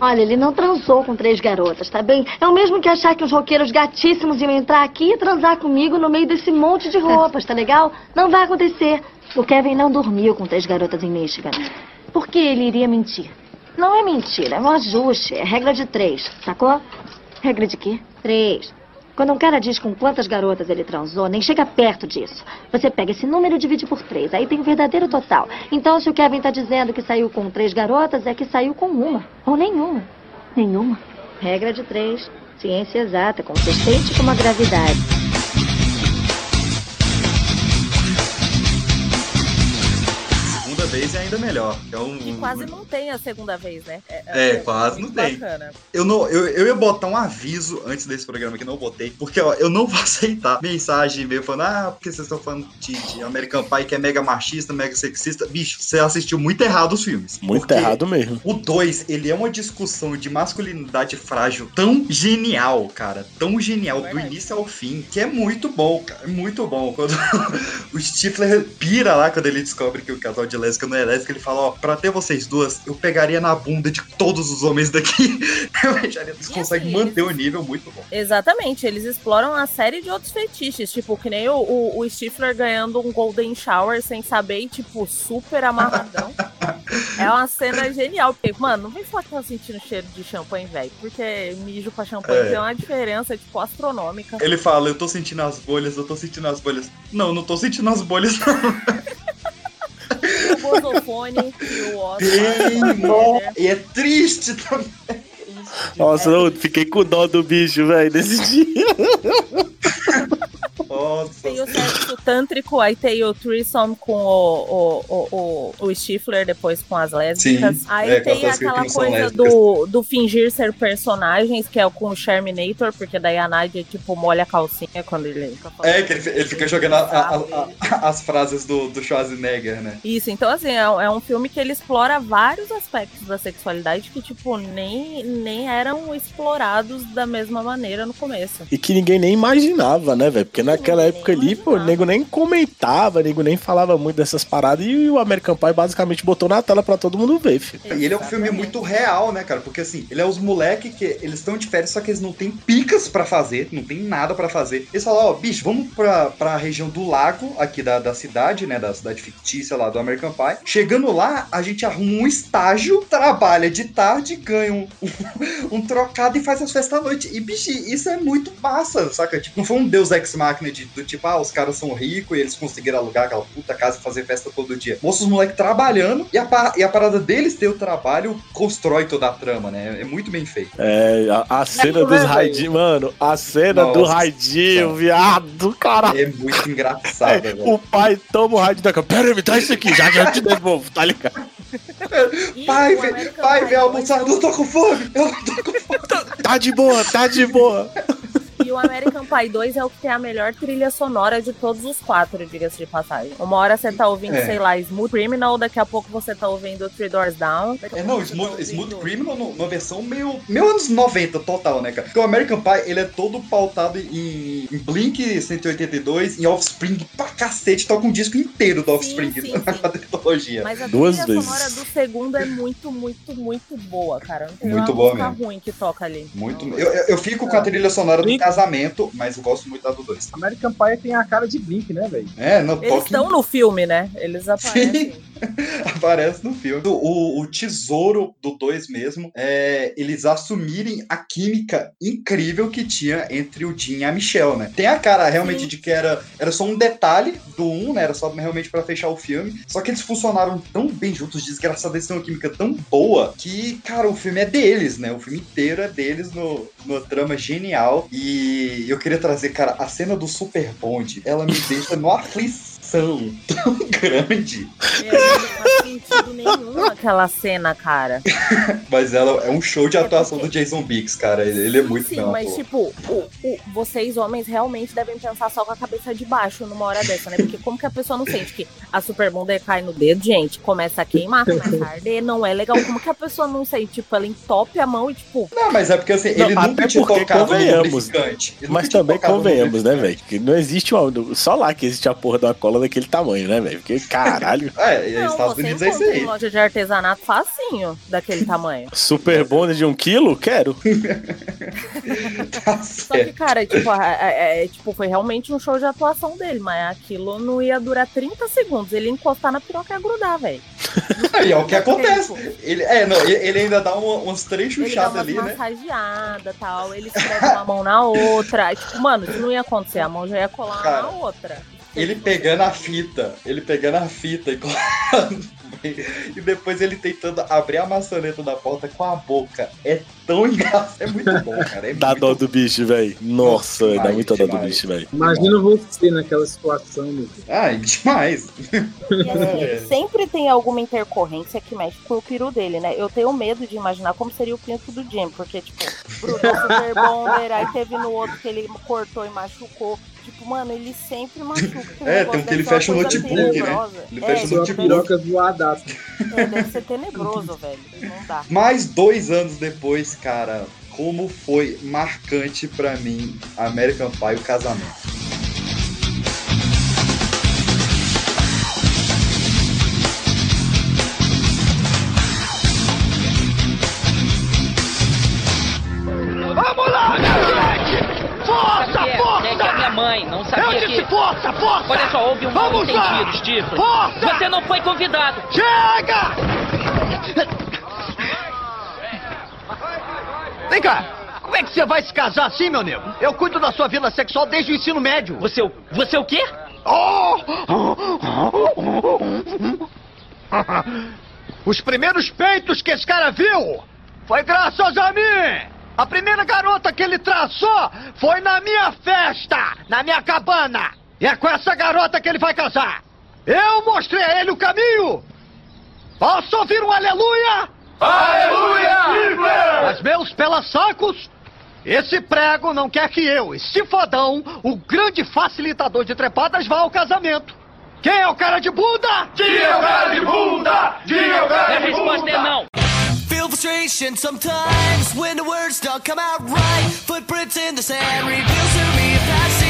Olha, ele não transou com três garotas, tá bem? É o mesmo que achar que os roqueiros gatíssimos iam entrar aqui e transar comigo no meio desse monte de roupas, tá legal? Não vai acontecer. O Kevin não dormiu com três garotas em Michigan. Por que ele iria mentir? Não é mentira, é um ajuste. É regra de três, sacou? Regra de quê? Três. Quando um cara diz com quantas garotas ele transou, nem chega perto disso. Você pega esse número e divide por três. Aí tem o verdadeiro total. Então, se o Kevin tá dizendo que saiu com três garotas, é que saiu com uma. Ou nenhuma. Nenhuma. Regra de três. Ciência exata, consistente com a gravidade. Vez é ainda melhor. É um, E quase não tem a segunda vez, né? É, quase muito não tem. Bacana. Eu, não, eu, eu ia botar um aviso antes desse programa que não botei, porque ó, eu não vou aceitar mensagem meio falando, ah, porque vocês estão falando de, de American Pie que é mega machista, mega sexista. Bicho, você assistiu muito errado os filmes. Muito errado mesmo. O 2, ele é uma discussão de masculinidade frágil tão genial, cara. Tão genial, do início ao fim, que é muito bom, cara. É muito bom. Quando o Stifler pira lá, quando ele descobre que o casal de lésbica não é lésbica, ele fala, ó, pra ter vocês duas, eu pegaria na bunda de todos os homens daqui. Eles conseguem manter o nível muito bom. Exatamente, eles exploram uma série de outros fetiches, tipo, que nem o, o, o Stifler ganhando um Golden Shower sem saber e, tipo, super amarradão. é uma cena genial, porque, mano, não vem falar que tá sentindo cheiro de champanhe, velho, porque mijo pra champanhe É. tem uma diferença, tipo, astronômica. Ele fala, eu tô sentindo as bolhas, eu tô sentindo as bolhas. Não, não tô sentindo as bolhas, não. O bosofone e o Oscar. Bem bom. E é triste também. Nossa, eu fiquei com dó do bicho, velho, nesse dia. Nossa. Tem o sexo tântrico, aí tem o threesome com o, o, o, o, o Stifler, depois com as lésbicas. Sim, aí é, tem aquela coisa do, do fingir ser personagens, que é o com o Sherminator, porque daí a Nadia, tipo, molha a calcinha quando ele fica falando. É, que ele, ele fica jogando a- a- a- as frases do, do Schwarzenegger, né? Isso, então assim, é, um- é um filme que ele explora vários aspectos da sexualidade que, tipo, nem, nem eram explorados da mesma maneira no começo. E que ninguém nem imaginava, né, velho? Porque naquela época ali, pô, o nego nem comentava, o nego nem falava muito dessas paradas. E o American Pie basicamente botou na tela pra todo mundo ver, filho. E ele é um filme muito real, né, cara? Porque assim, ele é os moleque que eles estão de férias, só que eles não têm picas pra fazer, não tem nada pra fazer. Eles falam, ó, bicho, vamos pra, pra região do lago, aqui da, da cidade, né? Da cidade fictícia lá do American Pie. Chegando lá, a gente arruma um estágio, trabalha de tarde, ganha um, um, trocado e faz as festas à noite. E, bicho, isso é muito massa, saca? Tipo, não foi um deus ex-máquina de, do tipo, ah, os caras são ricos e eles conseguiram alugar aquela puta casa e fazer festa todo dia. Mostra os moleques trabalhando e a, e a parada deles ter o trabalho constrói toda a trama, né? É muito bem feito. É, a, a cena É, dos raidinhos, mano, a cena do Nossa. raidinho, viado, caralho. É muito engraçado, velho. O pai toma o raid da cama. Pera aí, me dá isso aqui, já já eu te devolvo, tá ligado? Pai, vem, pai, vem almoçar, eu não tô com fome, eu não tô com fome. Tá de boa, tá de boa. E o American Pie 2 é o que tem a melhor trilha sonora de todos os quatro, diga-se de passagem. Uma hora você tá ouvindo, É. sei lá, Smooth Criminal, daqui a pouco você tá ouvindo Three Doors Down. É, não, Smooth, Smooth Criminal numa versão meio, meio anos 90 total, né, cara? Porque o American Pie, ele é todo pautado em, em Blink 182, em Offspring pra cacete, toca um disco inteiro do Offspring na quadritologia. Mas a Duas trilha vezes. sonora do segundo é muito, muito, muito boa, cara. Não tem Muito uma boa música mesmo. ruim que toca ali. Muito. Eu, eu- eu fico com a trilha sonora do casamento, mas eu gosto muito da do 2. American Pie tem a cara de Blink, né, velho? É, não Eles toque. estão no filme, né? Eles aparecem. Aparece no filme. O, o tesouro do 2 mesmo é eles assumirem a química incrível que tinha entre o Jim e a Michelle, né? Tem a cara realmente de que era, era só um detalhe do 1, um, né? Era só realmente pra fechar o filme. Só que eles funcionaram tão bem juntos, desgraçados, eles têm uma química tão boa que, cara, o filme é deles, né? O filme inteiro é deles no, no trama genial. E eu queria trazer, cara, a cena do Super Bond, ela me deixa no aflição ação tão grande. Meu, não faz sentido nenhum aquela cena, cara. Mas ela é um show de atuação do Jason Biggs, cara. Ele, ele é muito Sim, mas ator. tipo, o- o- vocês homens realmente devem pensar só com a cabeça de baixo numa hora dessa, né? Porque como que a pessoa não sente que a Super Bonder cai no dedo, gente, começa a queimar, começa a arder, não é legal. Como que a pessoa não sente? Tipo, ela entope a mão e tipo. Não, mas é porque assim, Não, ele nunca até tinha porque tocado no convenhamos. lubrificante. Ele Mas nunca também no convenhamos, né, velho? Que não existe uma. Só lá que existe a porra uma cola daquele tamanho, né, velho? Porque, caralho. É, e Não, Estados Unidos é isso aí. loja de artesanato facinho, daquele tamanho. Super bônus de um quilo? Quero. Tá Só que, cara, tipo, a- é, tipo, foi realmente um show de atuação dele, mas aquilo não ia durar 30 segundos. Ele ia encostar na piroca e ia grudar, velho. Aí é o que acontece. Ele, é, não, ele- ainda dá uma- umas três chuchadas ali, né? massageadas e tal, ele escreve uma mão na outra. Aí, tipo, mano, isso não ia acontecer, a mão já ia colar Cara, na outra. Ele pegando a fita, ele pegando a fita e colando. E depois ele tentando abrir a maçaneta da porta com a boca. É tão engraçado. É muito bom, cara. É Dá muito dó do bicho, velho. Nossa, demais, dá muita dó do demais. bicho, velho. Imagina você naquela situação, meu. filho. Ah, e demais. E assim, ele sempre tem alguma intercorrência que mexe com o peru dele, né? Eu tenho medo de imaginar como seria o pinto do Jim, porque, tipo, grudou Super Bonder, aí teve no outro que ele cortou e machucou. Tipo, mano, ele sempre machuca. É, tem um que ele fecha o notebook, né? tenebrosa. Ele É, fecha o notebook. piroca voadaça. É, deve ser tenebroso, velho. Não dá. Mais dois anos depois, cara, como foi marcante pra mim American Pie o casamento. Houve um Vamos lá! mal-entendido, Stifler. Força! Você não foi convidado. Chega! Vem cá! Como é que você vai se casar assim, meu nego? Eu cuido da sua vida sexual desde o ensino médio. Você, o- você o quê? Oh! Os primeiros peitos que esse cara viu foi graças a mim! A primeira garota que ele traçou foi na minha festa, na minha cabana. E é com essa garota que ele vai casar. Eu mostrei a ele o caminho. Posso ouvir um aleluia? Aleluia! Mas meus pela-sacos, esse prego não quer que eu, esse fodão, o grande facilitador de trepadas, vá ao casamento. Quem é o cara de bunda? Quem é o cara de bunda? Quem é o cara A de resposta bunda? é não. Feel frustration sometimes when the words don't come out right. Footprints in the sand reveals to me a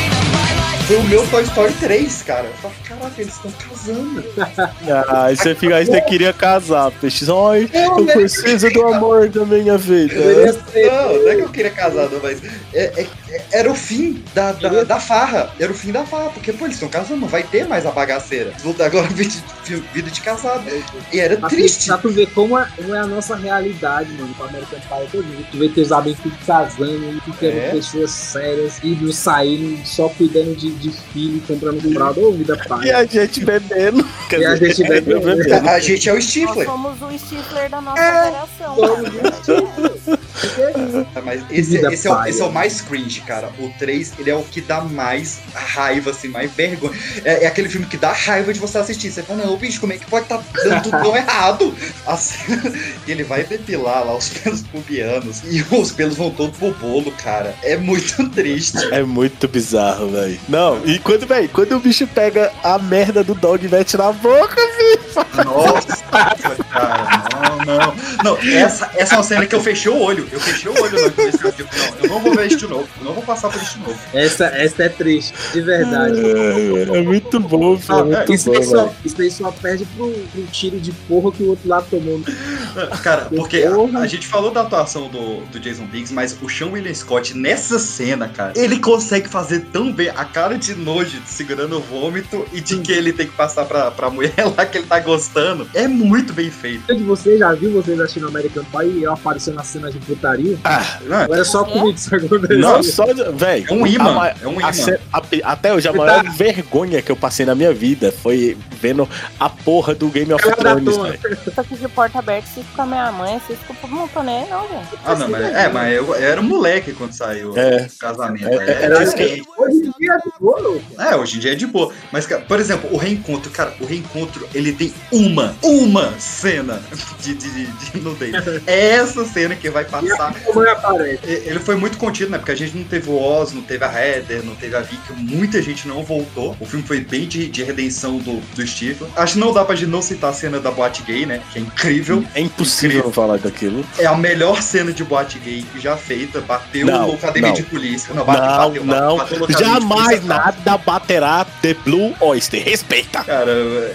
Foi o meu Toy Story 3, cara. Eu falei, caraca, eles estão casando. Ah, aí você, fica, aí você queria casar, peixe. Ai, eu preciso do amor da minha vida. Não, não é que eu queria casar, não, mas é- é- é- era o fim da, da, da farra. Era o fim da farra, porque, pô, eles estão casando, não vai ter mais a bagaceira. Voltar agora vida de, vida de casado. E era Pra tu- triste. Pra tu ver como é, como é a nossa realidade, mano, com a American Pie todo Tu vê teus amigos tudo casando, ficando É. pessoas sérias, indo saindo, só cuidando de, de filho, comprando fralda, ô vida pai. E a gente bebendo. E a gente bebendo. bebendo. A gente é o Nós Stifler. somos o Stifler da nossa geração. cara. Ah, Mas esse, esse, é o, esse é o mais cringe, cara. O 3, ele é o que dá mais raiva, assim, mais vergonha. É, é aquele filme que dá raiva de você assistir. Você fala, não, bicho, como é que pode estar dando tudo tão errado? Assim, e ele vai depilar lá os pelos pubianos e os pelos vão todos pro bolo, cara. É muito triste. É muito bizarro, velho. Não, e quando, velho, quando o bicho pega a merda do dog e mete na boca, filho. Nossa, cara, não, não. Não, essa, essa é uma cena que eu fechei o olho. Eu fechei o olho na começo eu digo, não, eu não vou ver isso de novo. Eu não vou passar por isso de novo. Essa, essa é triste, de verdade. É, é muito bom, filho. É Ah, muito isso, bom, aí só, isso aí só perde pro, pro tiro de porra que o outro lado tomou. Cara, porque a, a gente falou da atuação do, do Jason Biggs, mas o Sean William Scott, nessa cena, cara, ele consegue fazer tão bem a cara de nojo de segurando o vômito e de que ele tem que passar pra, pra mulher lá que ele tá gostando. É muito bem feito. de você já viu vocês assistindo American Pie e eu aparecendo nas cenas de putaria? Ah, Agora é só comigo isso aconteceu. Não, só. Véi. É um imã, a é um a imã. ce- a- até hoje, a maior vergonha que eu passei na minha vida foi vendo a porra do Game of Thrones, velho. Isso aqui de porta aberta, se com a minha mãe, se com o não tô nem aí, não, gente. Ah, não, mas, é, mas eu, eu era um moleque quando saiu É. o casamento. É, É, era isso que- É boa, louco. É, hoje em dia é de boa. Mas, cara, por exemplo, o reencontro, cara, o reencontro, ele tem uma, uma cena de, de, de, de nudez. É essa cena que vai passar. Ele foi muito contido, né? Porque a gente não teve o Oz, não teve a Heather, não teve a Vicky, muita gente não voltou. O filme foi bem de, de redenção do, do Steve. Acho que não dá pra gente não citar a cena da boate gay, né? Que é incrível. É impossível não falar daquilo. É a melhor cena de boate gay já feita. Bateu Não, no academia não. de polícia. Não, bate- Não, bateu, não. bateu academia de Jamais? Nada baterá The Blue Oyster. Respeita. Cara,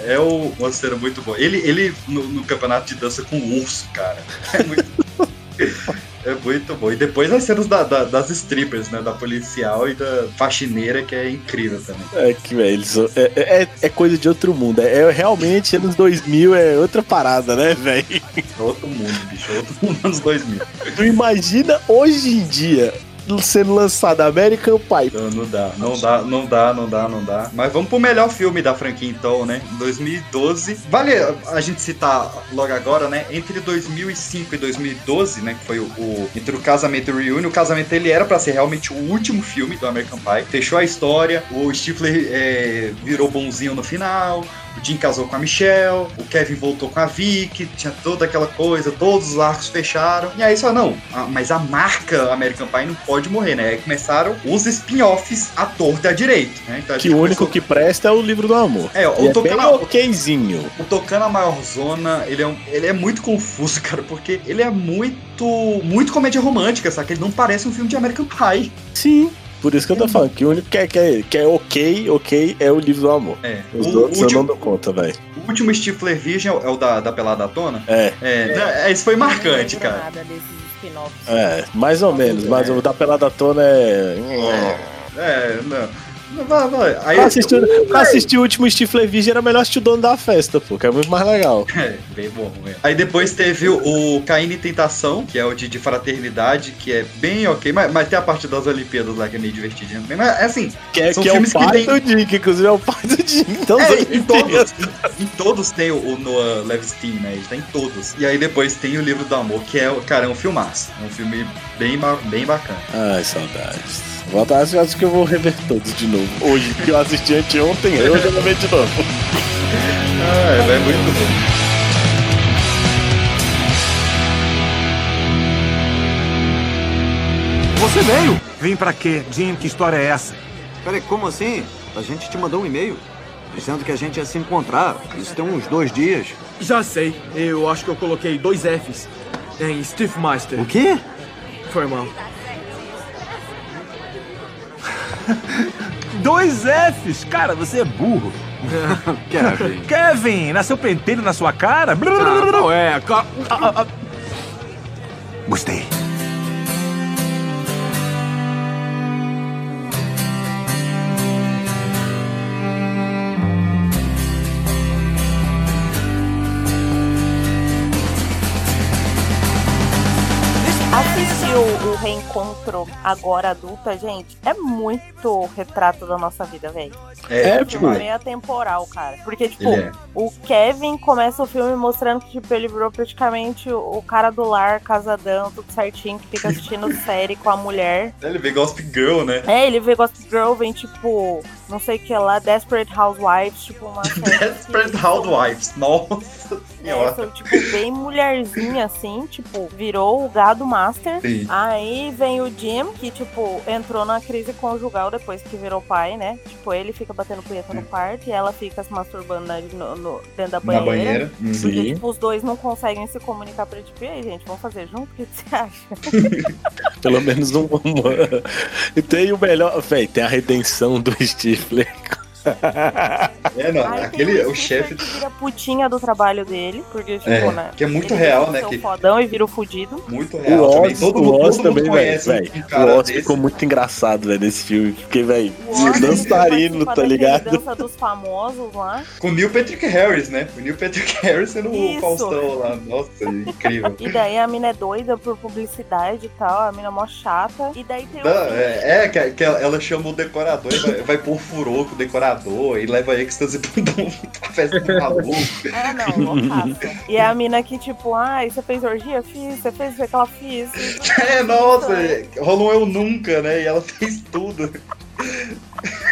é o- cena muito boa. Ele, ele no, no campeonato de dança com o urso, cara. É muito. É muito bom. E depois as cenas da- da- das strippers, né? Da policial e da faxineira, que é incrível também. É que, velho, são- é, é, é coisa de outro mundo. É, é realmente anos 2000 é outra parada, né, velho? Outro mundo, bicho. Outro mundo anos 2000. Tu imagina hoje em dia sendo lançado American Pie. Não, não dá, não dá, não dá, não dá, não dá. Mas vamos pro melhor filme da franquia então, né? 2012. Vale a gente citar logo agora, né? Entre 2005 e 2012, né? Que foi o, o- entre o casamento e o reunion. O casamento ele era pra ser realmente o último filme do American Pie. Fechou a história. O Stifler é, virou bonzinho no final. O Jim casou com a Michelle, o Kevin voltou com a Vicky, tinha toda aquela coisa, todos os arcos fecharam. E aí só, não, a- mas a marca American Pie não pode morrer, né? Aí começaram os spin-offs à torta à direita, né? Então Que o único começou- que presta é o livro do amor. É, o E é Tocando bem a- okzinho. O Tocando a Maior Zona, ele é, um- ele é muito confuso, cara, porque ele é muito, muito comédia romântica, sabe? Ele não parece um filme de American Pie. Sim. Por isso que eu tô falando que o único que é, que é, que é ok, ok, é o livro do amor. É. Os O outros último- eu não dou conta, velho. O último Stifler Virgem é o da, da Pelada à Tona. É. É, esse foi marcante, cara. Nada desses. É, mais ou menos, mas o da Pelada Tona é. É, não. Vai, vai. Aí, Pra assistir, pra assistir o último Stifler Virgem era melhor assistir o dono da festa, pô, que é muito mais legal. É, bem bom, mesmo. Aí depois teve o, o e Tentação, que é o de, de fraternidade, que é bem ok, mas, mas tem a parte das Olimpíadas lá que é meio divertidinho também. Mas assim, Que é, são que é o filmes pai que tem. do que inclusive é o pai do Jim. Então, É, em todos, em todos tem o, o Noah Levstein, né? Ele tá em todos. E aí depois tem o Livro do Amor, que é, cara, é um filmaço. É um filme bem, bem bacana. Ai, saudades. Volta, acho, acho que eu vou rever todos de novo. Hoje, porque eu assisti anteontem, eu vou ver de novo. Ah, é, é muito bom. Você veio? Vim pra quê? Jim, que história é essa? Peraí, como assim? A gente te mandou um e-mail dizendo que a gente ia se encontrar. Isso tem uns dois dias. Já sei. Eu acho que eu coloquei dois Fs em Steve Meister. O quê? Foi mal. Dois Fs? Cara, você é burro. Kevin. Kevin, nasceu pentelho na sua cara? Ah, não é. ca- ah, ah, Gostei. Reencontro agora adulta, gente, é muito retrato da nossa vida, velho. É, tipo, demais. meio atemporal, cara. Porque, tipo, é. o Kevin começa o filme mostrando que, tipo, ele virou praticamente o, o cara do lar, casadão, tudo certinho, que fica assistindo série com a mulher. Ele vê Gossip Girl, né? É, ele vê Gossip Girl, vem, tipo, não sei o que lá, Desperate Housewives, tipo, uma série Desperate Housewives. Nossa É, senhora. sou, tipo, bem mulherzinha, assim, tipo, virou o gado master. Sim. Aí vem o Jim, que, tipo, entrou na crise conjugal depois que virou pai, né? Tipo, ele fica batendo punheta no quarto e ela fica se masturbando na- no- no- dentro da Na banheira. banheira. Uhum. Porque, Sim. tipo, os dois não conseguem se comunicar pra tipo, e aí, gente, vamos fazer junto? O que você acha? Pelo menos um. uma... E tem o melhor. Véi, tem a redenção do Stifler. É, não, Aí aquele, tem o chefe. que vira putinha do trabalho dele, porque, tipo, É, né? que é muito ele real, né, que- o fodão e vira o fudido. Muito O real também. Oz, Todo, o mundo- Oz todo mundo também, velho. conhece um- um cara O Oz desse. ficou muito engraçado, velho, nesse filme. Porque, velho, Oz, dançarino, tá ligado? Dança dos famosos lá. Com o Neil Patrick Harris, né? O Neil Patrick Harris sendo o Isso. Faustão lá. Nossa, incrível. E daí a mina é doida por publicidade e tal, a mina é mó chata. E daí tem o. Não, é, é, que, ela chama o decorador e vai, vai pôr furor com o decorador e leva êxtase pra dar festa de maluco. É, não, loucaça. E é a mina que, tipo, ai, você fez orgia? Fiz. Você fez aquela fiz. É, nossa, rolou eu nunca, né? E ela fez tudo.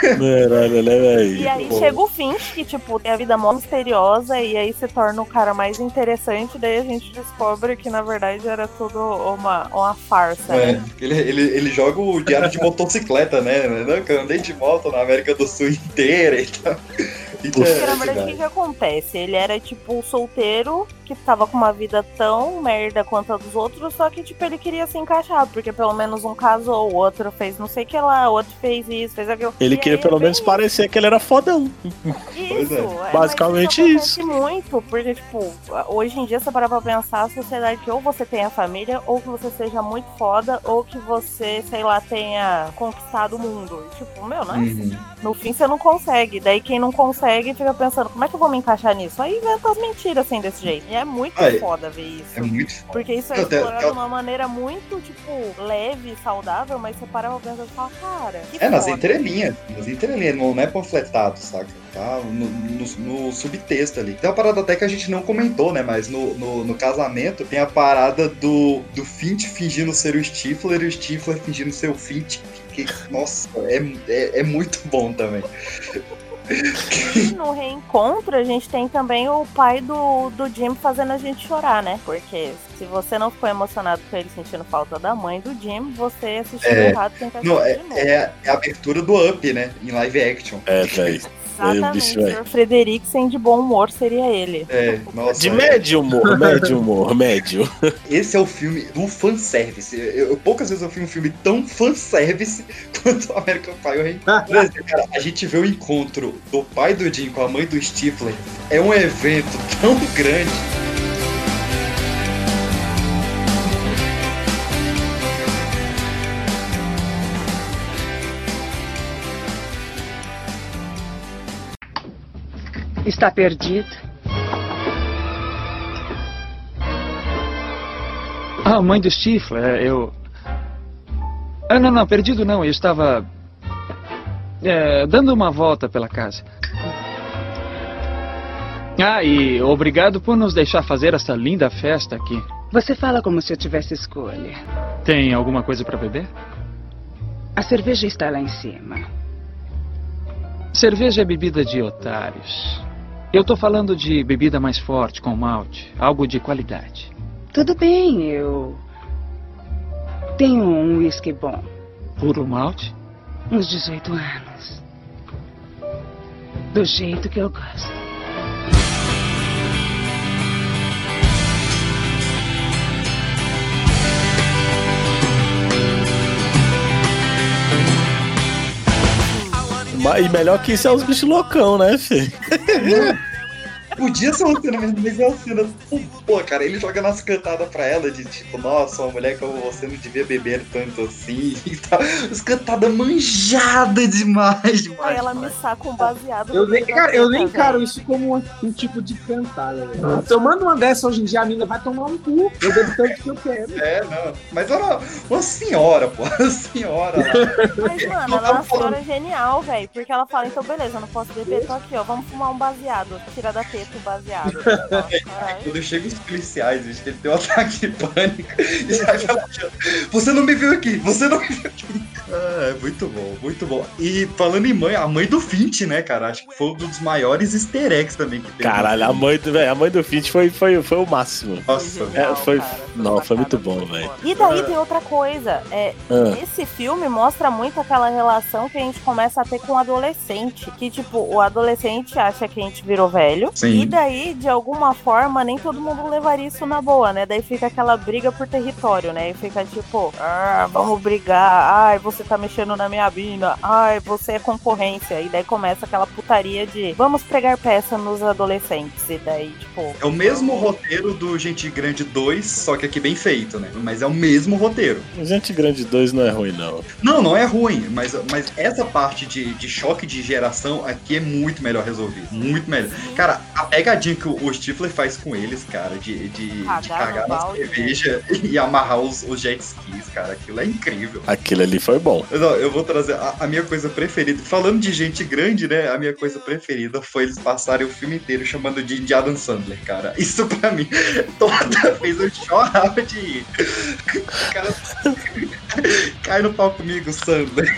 Caralho, né, velho? E aí Bom. chega o Finch, que, tipo, tem a vida mó misteriosa, e aí se torna o cara mais interessante, daí a gente descobre que, na verdade, era tudo uma, uma farsa, É, né? ele, ele, ele joga o diário de motocicleta, né? Não, que eu andei de moto na América do Sul inteira e tal. Isso Porque, é na verdade, o que, que acontece? Ele era, tipo, solteiro, que tava com uma vida tão merda quanto a dos outros, só que, tipo, ele queria se encaixar, porque pelo menos um casou, o outro fez não sei o que lá, o outro fez isso, fez aquilo. Ele E queria aí pelo é menos parecer que ele era fodão. Isso, é, Basicamente mas isso. acontece muito, porque, tipo, hoje em dia você para pra pensar, a sociedade que ou você tenha família, ou que você seja muito foda, ou que você, sei lá, tenha conquistado o mundo. E, tipo, meu, não é assim. No fim você não consegue. Daí quem não consegue fica pensando, como é que eu vou me encaixar nisso? Aí inventa as mentiras assim desse jeito. E é muito foda ver isso. É muito foda. Porque isso é Eu explorado de uma maneira muito, tipo, leve, saudável, mas você para pra pensar e fala, cara, É, nas foda. entrelinhas. Nas entrelinhas, não, não é panfletado, saca? Tá no, no- no subtexto ali. Tem uma parada até que a gente não comentou, né? Mas no, no, no casamento tem a parada do, do Finch fingindo ser o Stifler e o Stifler fingindo ser o Finch. Que, nossa, é, é, é muito bom também. E no reencontro, a gente tem também o pai do, do Jim fazendo a gente chorar, né? Porque se você não ficou emocionado com ele sentindo falta da mãe do Jim, você assistiu É, errado não, assistir é, é, é a abertura do Up, né? Em live action. É, velho. Exatamente, o. Frederiksen de bom humor seria ele. É, nossa. De é- médio humor, médio humor, médio. Esse é o filme do fanservice. Eu, eu- poucas vezes eu vi um filme tão fanservice quanto o American Pie. Exemplo, cara, a gente vê o encontro do pai do Jim com a mãe do Stifler. É um evento tão grande. Está perdido? Ah, mãe do Stifler, é, eu. Ah, não, não, perdido não. Eu estava. é, dando uma volta pela casa. Ah, e obrigado por nos deixar fazer essa linda festa aqui. Você fala como se eu tivesse escolha. Tem alguma coisa para beber? A cerveja está lá em cima. Cerveja é bebida de otários. Eu tô falando de bebida mais forte, com malte, algo de qualidade. Tudo bem, eu. Tenho um whisky bom. Puro malte? Uns 18 anos. Do jeito que eu gosto. E melhor que isso é os bichos loucão, né, filho? Podia ser uma cena mesmo, mas é uma cena. Pô, cara, ele joga nas cantadas pra ela de tipo, nossa, uma mulher como você não devia beber tanto assim e tal. As cantadas manjadas demais, demais. Aí ela me saca um baseado. Eu nem, cara, eu nem encaro isso como um, um tipo de cantada, velho. Se eu mando uma dessa hoje em dia, a mina vai tomar um cu. Eu bebo tanto que eu quero. É, não. Mas era uma senhora, pô. Uma senhora lá. Mas, mano, ela é uma senhora genial, velho. Porque ela fala, então beleza, eu não posso beber, tô aqui, ó. Vamos fumar um baseado. Tira da teta o baseado. Caralho. Quando chega os policiais, gente, ele tem um ataque de pânico e sai pra puxando. Você não me viu aqui, você não me viu aqui. Ah, é muito bom, muito bom. E falando em mãe, a mãe do Finch, né, cara? Acho que foi um dos maiores easter eggs também que tem. Caralho, a mãe do, velho, a mãe do Finch foi, foi, foi o máximo. Nossa, É, foi, não, foi muito bom, velho. E daí tem outra coisa. É, Ah. Esse filme mostra muito aquela relação que a gente começa a ter com o adolescente. Que, tipo, o adolescente acha que a gente virou velho. Sim. E daí, de alguma forma, nem todo mundo levaria isso na boa, né? Daí fica aquela briga por território, né? E fica tipo, ah, vamos brigar. Ai, você tá mexendo na minha mina. Ai, você é concorrência. E daí começa aquela putaria de vamos pregar peça nos adolescentes. E daí, tipo. É o mesmo roteiro do Gente Grande 2, só que aqui bem feito, né? Mas é o mesmo roteiro. Gente Grande 2 não é ruim, não. Não, não é ruim, mas, mas essa parte de, de choque de geração aqui é muito melhor resolvido. Muito melhor. Cara, a pegadinha que o, o Stifler faz com eles, cara, de, de, de Cagar na cerveja e amarrar os, os jet skis, cara, aquilo é incrível. Aquilo ali foi bom. Mas, ó, eu vou trazer a, a minha coisa preferida. Falando de gente grande, né? A minha coisa preferida foi eles passarem o filme inteiro chamando de, de Adam Sandler, cara. Isso pra mim, toda vez eu chorava de ir. O cara cai no pau comigo, Sandler.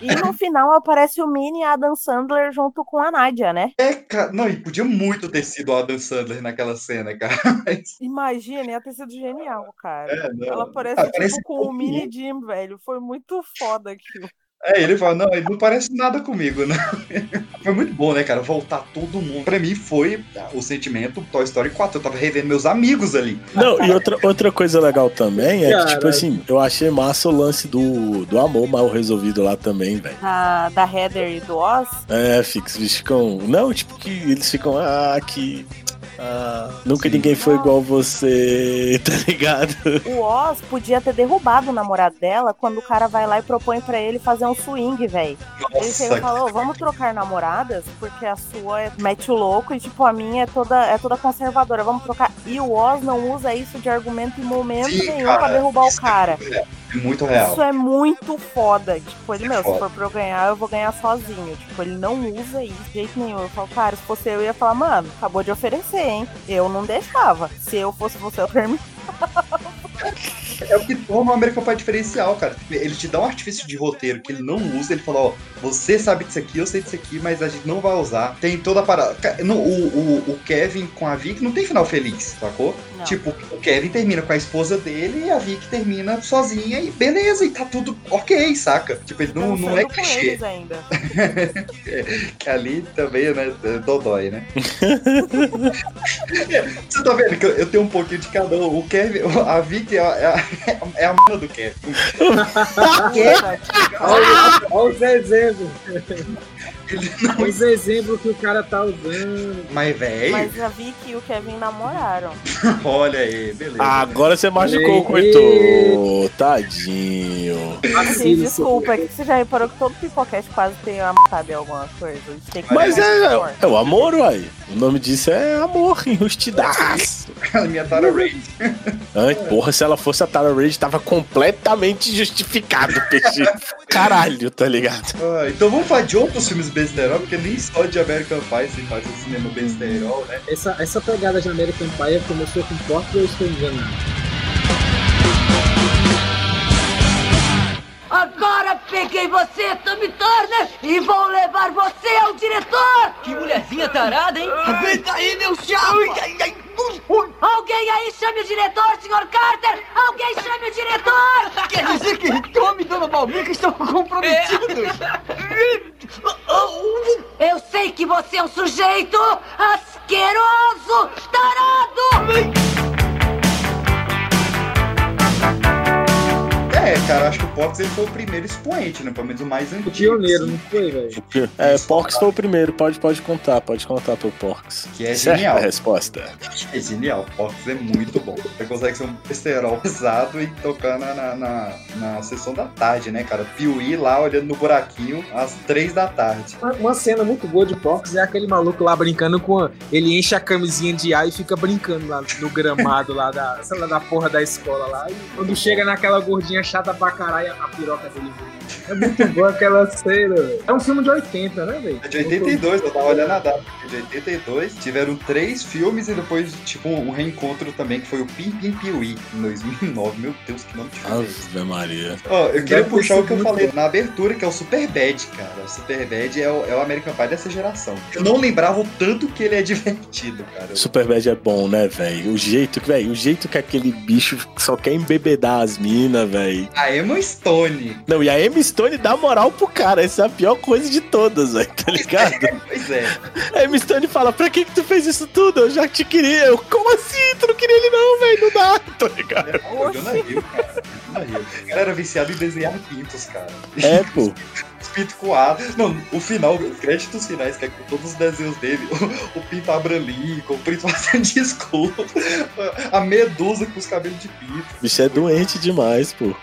E no final aparece o Mini Adam Sandler junto com a Nádia, né? É, cara, não, e podia muito ter sido o Adam Sandler naquela cena, cara. Mas, Imagina, ia ter sido genial, cara. É. Ela aparece Ah, tipo, com o Mini Jim, velho. Foi muito foda aquilo. É, ele fala, não, ele não parece nada comigo, né? Foi muito bom, né, cara? Voltar todo mundo. Pra mim foi ah, o sentimento Toy Story 4. Eu tava revendo meus amigos ali. Não, e outra, outra coisa legal também é que, tipo assim, eu achei massa o lance do, do amor mal resolvido lá também, velho. Da, da Heather e do Oz. É, fica, eles ficam. Não, tipo que eles ficam. Ah, que. Ah, nunca ninguém foi igual você, tá ligado? O Oz podia ter derrubado o namorado dela quando o cara vai lá e propõe pra ele fazer um swing, velho. Ele chega e fala, "Ô, vamos trocar namoradas, porque a sua é, mete o louco e tipo, a minha é toda, é toda conservadora, vamos trocar. E o Oz não usa isso de argumento em momento Sim, nenhum cara, pra derrubar o é cara. É muito real. Isso é muito foda. Tipo, ele, meu, se foda. for pra eu ganhar, eu vou ganhar sozinho. Tipo, ele não usa isso de jeito nenhum. Eu falo, cara, se fosse eu, eu ia falar, mano, acabou de oferecer, hein? Eu não deixava. Se eu fosse você, eu terminava. É o que torna o American Pie diferencial, cara. Ele te dá um artifício de roteiro que ele não usa. Ele fala, ó, você sabe disso aqui, eu sei disso aqui, mas a gente não vai usar. Tem toda a parada. O, o, o Kevin com a Vic não tem final feliz, sacou? Não. Tipo, o Kevin termina com a esposa dele e a Vic termina sozinha e beleza, e tá tudo ok, saca? Tipo, ele não, não é clichê. ainda. que ali também, né, dodói, né? Você tá vendo que eu, eu tenho um pouquinho de cada um. O Kevin, a Vic é a, é a, é a mãe do Kevin. Olha, olha os exemplos. Olha os exemplos que o cara tá usando. Mas, velho, Mas a Vicky e o Kevin namoraram. olha aí, beleza. Agora você machucou o Ei. coitor. Tadinho. Assim, desculpa, é que você já reparou que todo pipocast quase tem uma matada em alguma coisa. Mas é, é o amor, uai. O nome disso é amor, enrustidaço. A minha Tara Reid. Ai, porra, se ela fosse a Tara Reid, tava completamente justificado, peixe. Caralho, tá ligado? Ah, então vamos falar de outros filmes besterol, porque nem só de American Pie se faz o cinema besterol, né? Essa, essa pegada de American Pie começou com Porto ou estou enganado? Peguei você, Tommy Turner, e vou levar você ao diretor! Que mulherzinha tarada, hein? Vem daí, meu chapa! Alguém aí chame o diretor, Sr. Carter! Alguém chame o diretor! Quer dizer que Tommy e Dona Balbica estão comprometidos? Eu sei que você é um sujeito asqueroso, tarado! É, cara, acho que o Fox ele foi o primeiro expoente, né? Pelo menos o mais antigo. O pioneiro, não foi, velho? É, Porks foi o primeiro, pode, pode contar, pode contar pro Porks. Que é Certa genial. a resposta. É genial, o Fox é muito bom. Você consegue ser um besterol pesado e tocar na, na, na, na sessão da tarde, né, cara? Piuí lá olhando no buraquinho às três da tarde. Uma, uma cena muito boa de Fox é aquele maluco lá brincando com. a- Ele enche a camisinha de ar e fica brincando lá no gramado lá da, sei lá, da porra da escola lá. E quando chega naquela gordinha chata pra caralho, a piroca dele. É muito boa aquela cena, velho. É um filme de 80, né, velho? É de 82, eu tava olhando a data. É de 82. Tiveram três filmes e depois, tipo, um reencontro também, que foi o Pim Pim Piuí, em 2009. Meu Deus, que nome esse? Ave Maria. Ó, eu queria Deve puxar o que eu falei bom. na abertura, que é o Superbad, cara. O Superbad é o, é o American Pie dessa geração. Eu não lembrava o tanto que ele é divertido, cara. Superbad é bom, né, velho? O jeito que, velho, o jeito que aquele bicho só quer embebedar as minas, velho. A Emma Stone. Não, e a Emma Stone dá moral pro cara. Essa é a pior coisa de todas, velho, tá ligado? Pois é. A Emma Stone fala, pra que que tu fez isso tudo? Eu já te queria. Eu, como assim? Tu não queria ele não, velho? Não dá, tá ligado? Pô, Jonah Hill, cara. Jonah Hill. O cara era viciado em desenhar pintos, cara. É, pô. Os pintos com A. Não, o final, os créditos finais, que é com todos os desenhos dele. O, o pinto Abraham Lincoln, o pinto fazendo discurso. A medusa com os cabelos de pinto. Bicho é doente demais, pô.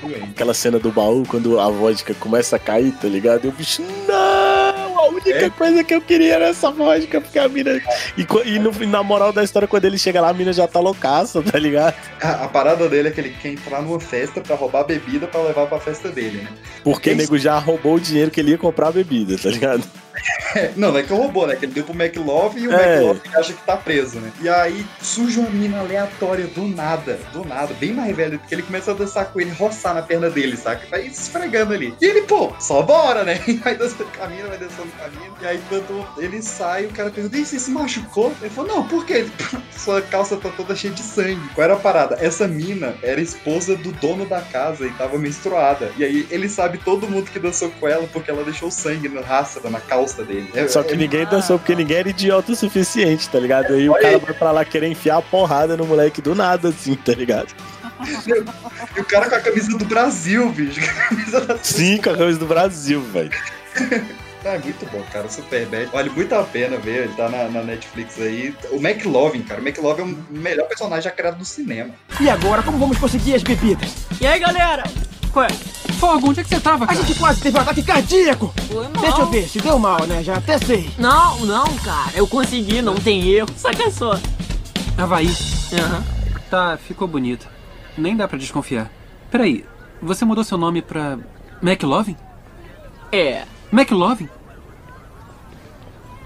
Doente. Aquela cena do baú, quando a vodka começa a cair, tá ligado? E o bicho, não! A única É? coisa que eu queria era essa vodka, porque a mina. E, e no, na moral da história, quando ele chega lá, a mina já tá loucaça, tá ligado? A, a parada dele é que ele quer entrar numa festa pra roubar bebida pra levar pra festa dele, né? Porque o nego já roubou o dinheiro que ele ia comprar a bebida, tá ligado? Não, não é que roubou, né? Que ele deu pro McLove e o É. McLove acha que tá preso, né? E aí surge uma mina aleatória do nada, do nada, bem mais velha, porque ele começa a dançar com ele, roçar na perna dele, saca? Vai se esfregando ali. E ele, pô, só bora, né? E vai dançando mina, vai dançando mina. E aí quando ele sai, o cara pergunta, e você se machucou? Ele falou, não, por quê? Sua calça tá toda cheia de sangue. Qual era a parada? Essa mina era esposa do dono da casa e tava menstruada. E aí ele sabe todo mundo que dançou com ela porque ela deixou sangue no rastro, na calça dele. É- Só que é- ninguém dançou porque ninguém era idiota o suficiente, tá ligado? Aí o cara aí. vai pra lá querer enfiar a porrada no moleque do nada, assim, tá ligado? E o cara com a camisa do Brasil, bicho. Camisa da Sim, com a camisa do Brasil, velho. Ah, é muito bom, cara. Super bad. Vale muito a pena ver. Ele tá na, na Netflix aí. O McLovin, cara. O McLovin é o melhor personagem já criado no cinema. E agora, como vamos conseguir as bebidas? E aí, galera? Ué, Fogo, onde é que você tava, cara? A gente quase teve um ataque cardíaco. Deixa eu ver, se deu mal, né? Já até sei. Não, não, cara. Eu consegui, não tem erro. Saca só. Havaí. Aham. Tá, ficou bonito. Nem dá pra desconfiar. Peraí, você mudou seu nome pra. McLovin? É. McLovin?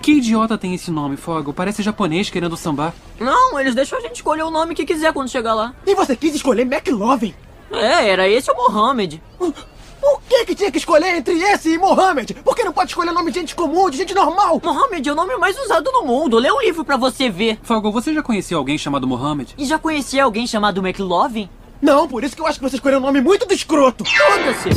Que idiota tem esse nome, Fogo? Parece japonês querendo sambar. Não, eles deixam a gente escolher o nome que quiser quando chegar lá. E você quis escolher McLovin? É, era esse ou Mohammed. O que que tinha que escolher entre esse e Mohammed? Por que não pode escolher nome de gente comum, de gente normal? Mohammed é o nome mais usado no mundo. Lê um livro pra você ver. Fogo, você já conheceu alguém chamado Mohammed? E já conhecia alguém chamado McLovin? Não, por isso que eu acho que você escolheu um nome muito do escroto. Foda-se.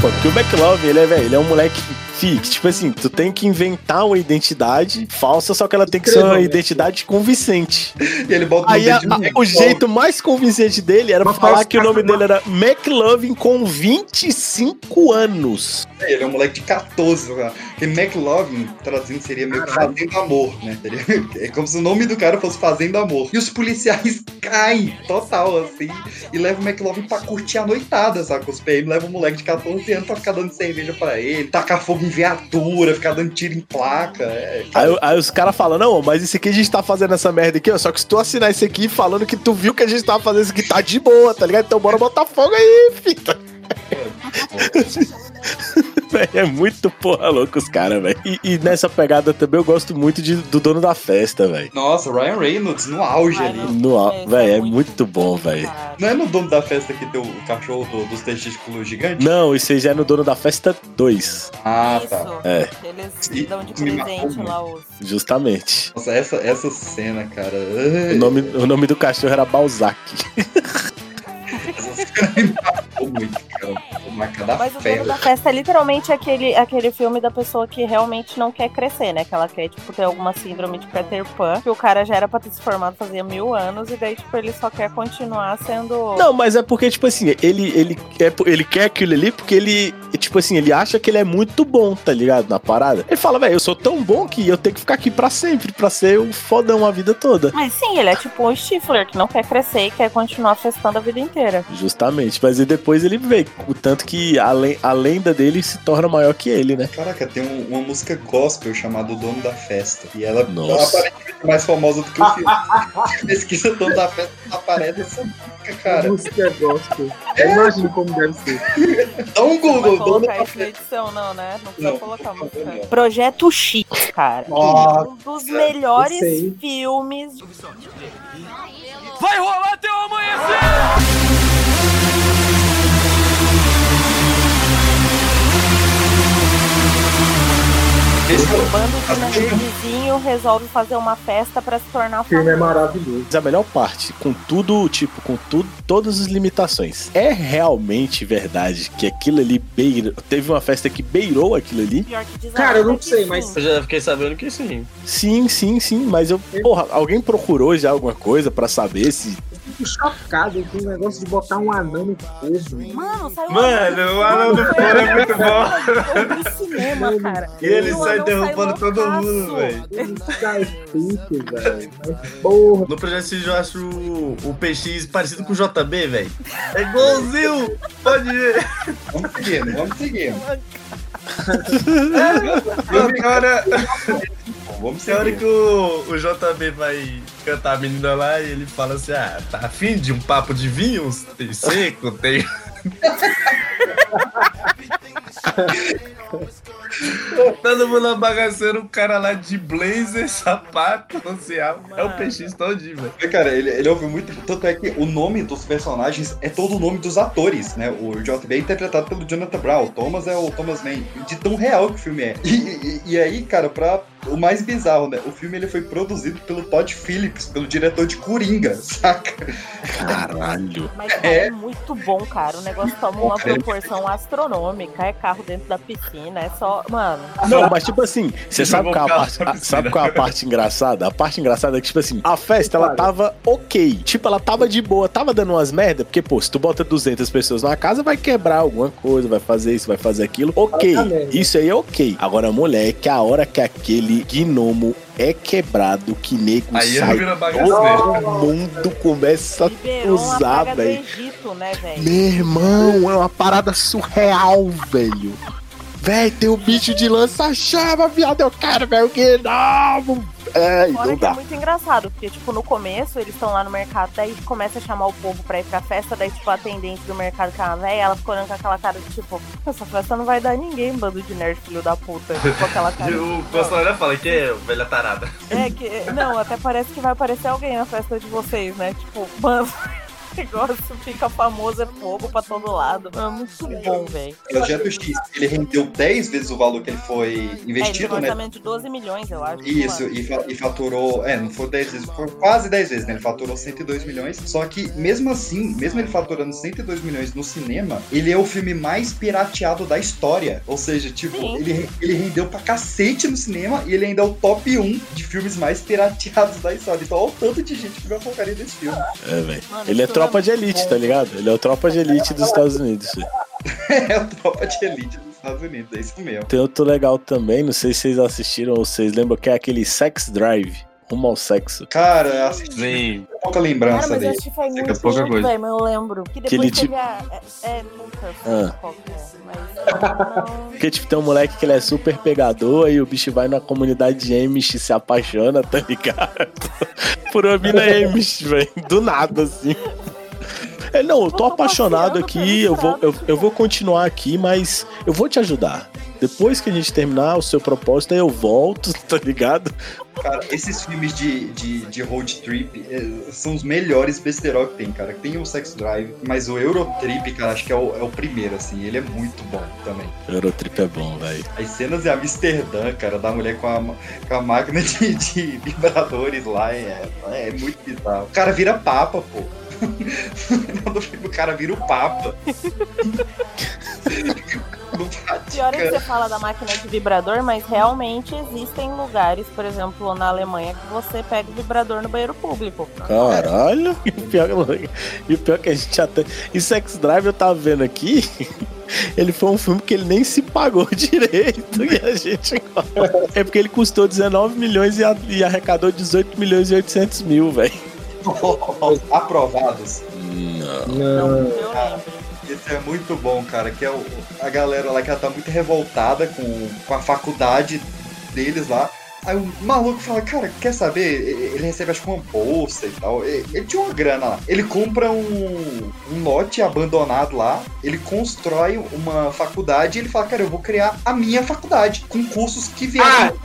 Porque o McLovin, ele é, velho, ele é um moleque fi, que, tipo assim, tu tem que inventar uma identidade falsa, só que ela tem que ser uma identidade convincente. E ele bota Aí a- a- o jeito mais convincente dele era Mas falar que o nome dele era McLovin com 25 anos. Ele é um moleque de 14, cara. Porque McLovin, traduzindo, seria meio que Fazendo Amor, né? É como se o nome do cara fosse Fazendo Amor. E os policiais caem total, assim, e levam o McLovin pra curtir a noitada, sabe? Os PM levam o moleque de 14 anos pra ficar dando cerveja pra ele, tacar fogo em viatura, ficar dando tiro em placa. É, Aí, aí os caras falam, não, mas isso aqui a gente tá fazendo essa merda aqui, ó. Só que se tu assinar isso aqui falando que tu viu que a gente tava fazendo isso aqui, tá de boa, tá ligado? Então bora botar fogo aí, fita. Véi, é muito porra louco os caras, velho. E, e nessa pegada também eu gosto muito de- do dono da festa, velho. Nossa, Ryan Reynolds no auge ali. No, au- véi, é muito bom, velho. Não é no dono da festa que tem o cachorro do- dos testículos gigantes? Não, isso aí já é no dono da festa 2. Ah, tá. É, Eles dão de me marcou presente lá os. justamente. Nossa, essa, essa cena, cara. O nome, o nome do cachorro era Balzac. Marcou muito, cara. Uma cada Mas o dono fera. da festa é literalmente aquele, aquele filme da pessoa que realmente não quer crescer, né? Que ela quer, tipo, ter alguma síndrome de Peter Pan, que o cara já era pra ter se formado fazia mil anos, e daí, tipo, ele só quer continuar sendo. Não, mas é porque, tipo assim, ele, ele, é, ele quer aquilo ali porque ele, tipo assim, ele acha que ele é muito bom, tá ligado? Na parada. Ele fala, velho, eu sou tão bom que eu tenho que ficar aqui pra sempre, pra ser o fodão a vida toda. Mas sim, ele é tipo um Stifler, que não quer crescer e quer continuar festando a vida inteira. Justamente, mas aí depois ele vê o tanto que a, len- a lenda dele se torna maior que ele, né? Caraca, tem um- uma música gospel chamada O Dono da Festa. E ela Nossa. ela aparentemente é mais famosa do que o filme. Pesquisa Dono da Festa, aparece essa música, cara. Música gospel. Imagina como deve ser. Dá um Não Google, Dono colocar da na edição, não, né? Não precisa Não, colocar não, música. não. Projeto X, cara. Nossa, um dos melhores eu filmes. Vai rolar até o amanhecer! Um bando de nerdzinho resolve fazer uma festa pra se tornar O filme é famoso. maravilhoso. Mas a melhor parte, com tudo, tipo, com tudo, todas as limitações. É realmente verdade que aquilo ali beira, teve uma festa que beirou aquilo ali? Cara, eu não sei, mas. Eu já fiquei sabendo que sim. Sim, sim, sim, mas eu, porra, alguém procurou já alguma coisa pra saber se Fico chocado com o negócio de botar um anão no forno. Mano, saiu Mano, o anão do forno é muito bom. no cinema, cara. E ele o sai derrubando todo mundo, velho. Tá escrito, velho. Mas porra. No Projeto X eu acho o, o PX parecido com o JB, velho. É igualzinho. Pode ver. Vamos seguindo, vamos seguindo. Tem hora, Vamos tem hora seguindo. que o, o JB vai cantar a menina lá e ele fala assim: Ah, tá afim de um papo de vinhos? Tem seco, tem. Todo mundo na bagaceira, um cara lá de blazer, sapato, social. É o PX todinho, velho. Cara, ele, ele ouve muito. Tanto é que o nome dos personagens é todo o nome dos atores, né? O JB é interpretado pelo Jonathan Brown, o Thomas é o Thomas Mann. De tão real que o filme é. E, e- e aí, cara, pra. O mais bizarro, né? O filme ele foi produzido pelo Todd Phillips, pelo diretor de Coringa, saca? Caralho. Mas cara, é muito bom, cara. O negócio toma uma proporção astronômica. É carro dentro da piscina, é só. Mano. Não, mas tipo assim, você sabe qual, é a parte, na a- sabe qual é a parte engraçada? A parte engraçada é que, tipo assim, a festa ela tava ok. Tipo, ela tava de boa, tava dando umas merda, porque, pô, se tu bota 200 pessoas numa casa, vai quebrar alguma coisa, vai fazer isso, vai fazer aquilo. Ok, isso aí é ok. Agora, mulher, que a hora que aquele gnomo é quebrado, que nego Aí sai, todo mundo começa a Liberou uma usar, velho. Né, velho? Meu irmão, é uma parada surreal, velho. Véi, tem o bicho de lança-chama, viado. Eu quero ver o gnomo. É, Fora não que é dá. muito engraçado, porque, tipo, no começo eles estão lá no mercado, daí começa a chamar o povo pra ir pra festa, daí, tipo, a atendente do mercado, que é uma véia, ela ficou olhando com aquela cara de, tipo, essa festa não vai dar ninguém, bando de nerd, filho da puta. Com aquela cara E o tipo, consultório fala que é velha tarada. É que. Não, até parece que vai aparecer alguém na festa de vocês, né? Tipo, mano, negócio fica famoso, é fogo pra todo lado. É muito bom, velho. O Projeto X, ele rendeu 10 vezes o valor que ele foi É, ele investido, né? de 12 milhões, eu acho. Isso, e, fa- e faturou. É, não foi 10 vezes, foi quase 10 vezes, né? Ele faturou 102 milhões. Só que, mesmo assim, mesmo ele faturando 102 milhões no cinema, ele é o filme mais pirateado da história. Ou seja, tipo, ele, ele rendeu pra cacete no cinema e ele ainda é o top 1 de filmes mais pirateados da história. Então, olha o tanto de gente que viu a porcaria desse filme. É, velho. Ele é tropa é de elite, tá ligado? Ele é o tropa de elite dos Estados Unidos. é o tropa de elite dos Estados Unidos, é isso mesmo. Tem outro legal também, não sei se vocês assistiram ou vocês lembram, que é aquele Sex Drive. Rumo ao sexo. Cara, eu assisti Sim. pouca Cara, lembrança mas dele. assisti faz É muito pouca coisa. velho, mas eu lembro. Que Que ele depois a... É, é puta, Ah. que. Porque, tipo, tem um moleque que ele é super pegador e o bicho vai na comunidade de Amish e se apaixona, tá ligado? Por uma mina Amish, velho. Do nada, assim. É, não, eu tô apaixonado aqui, eu vou, eu, eu vou continuar aqui, mas eu vou te ajudar. Depois que a gente terminar o seu propósito, aí eu volto, tá ligado? Cara, esses filmes de, de, de road trip eh, são os melhores besterol que tem, cara. Tem o Sex Drive, mas o Eurotrip, cara, acho que é o, é o primeiro, assim. Ele é muito bom também. Eurotrip é bom, velho. As cenas em Amsterdã, cara, da mulher com a, com a máquina de, de vibradores lá, é, é muito bizarro. O cara vira papa, pô. No final do filme, o cara vira o papa. Pior é que você fala da máquina de vibrador, mas realmente existem lugares, por exemplo, na Alemanha, que você pega o vibrador no banheiro público. Caralho! E o pior, e o pior que a gente até. E Sex Drive eu tava vendo aqui. Ele foi um filme que ele nem se pagou direito e a gente. É porque ele custou 19 milhões e, e arrecadou 18 milhões e 800 mil, velho. Aprovados. Não. Cara, esse é muito bom, cara. Que é o, a galera lá que ela tá muito revoltada com, com a faculdade deles lá. Aí o maluco fala, cara, quer saber? Ele recebe acho que uma bolsa e tal. Ele tinha uma grana lá. Ele compra um, um lote abandonado lá, ele constrói uma faculdade e ele fala, cara, eu vou criar a minha faculdade, com cursos que vieram.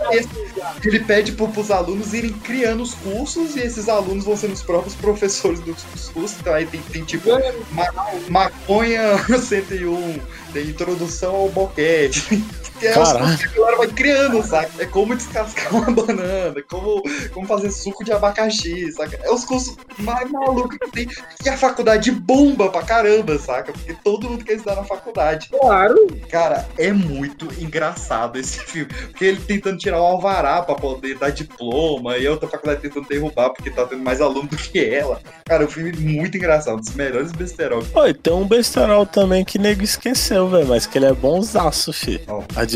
ele pede pro, pros alunos irem criando os cursos e esses alunos vão ser os próprios professores dos dos cursos. Então aí tem, tem tipo ma- maconha 101, tem introdução ao boquete. Que é cursos que a galera vai criando, saca? É como descascar uma banana, como, como fazer suco de abacaxi, saca? É os cursos mais malucos que tem. E a faculdade bomba pra caramba, saca? Porque todo mundo quer estudar na faculdade. Claro. Cara, é muito engraçado esse filme. Porque ele tentando tirar o alvará pra poder dar diploma, e a outra faculdade tentando derrubar porque tá tendo mais aluno do que ela. Cara, o filme é muito engraçado, um dos melhores besterol. Oi, tem um besterol também que nego esqueceu, velho, mas que ele é bonzaço, fi.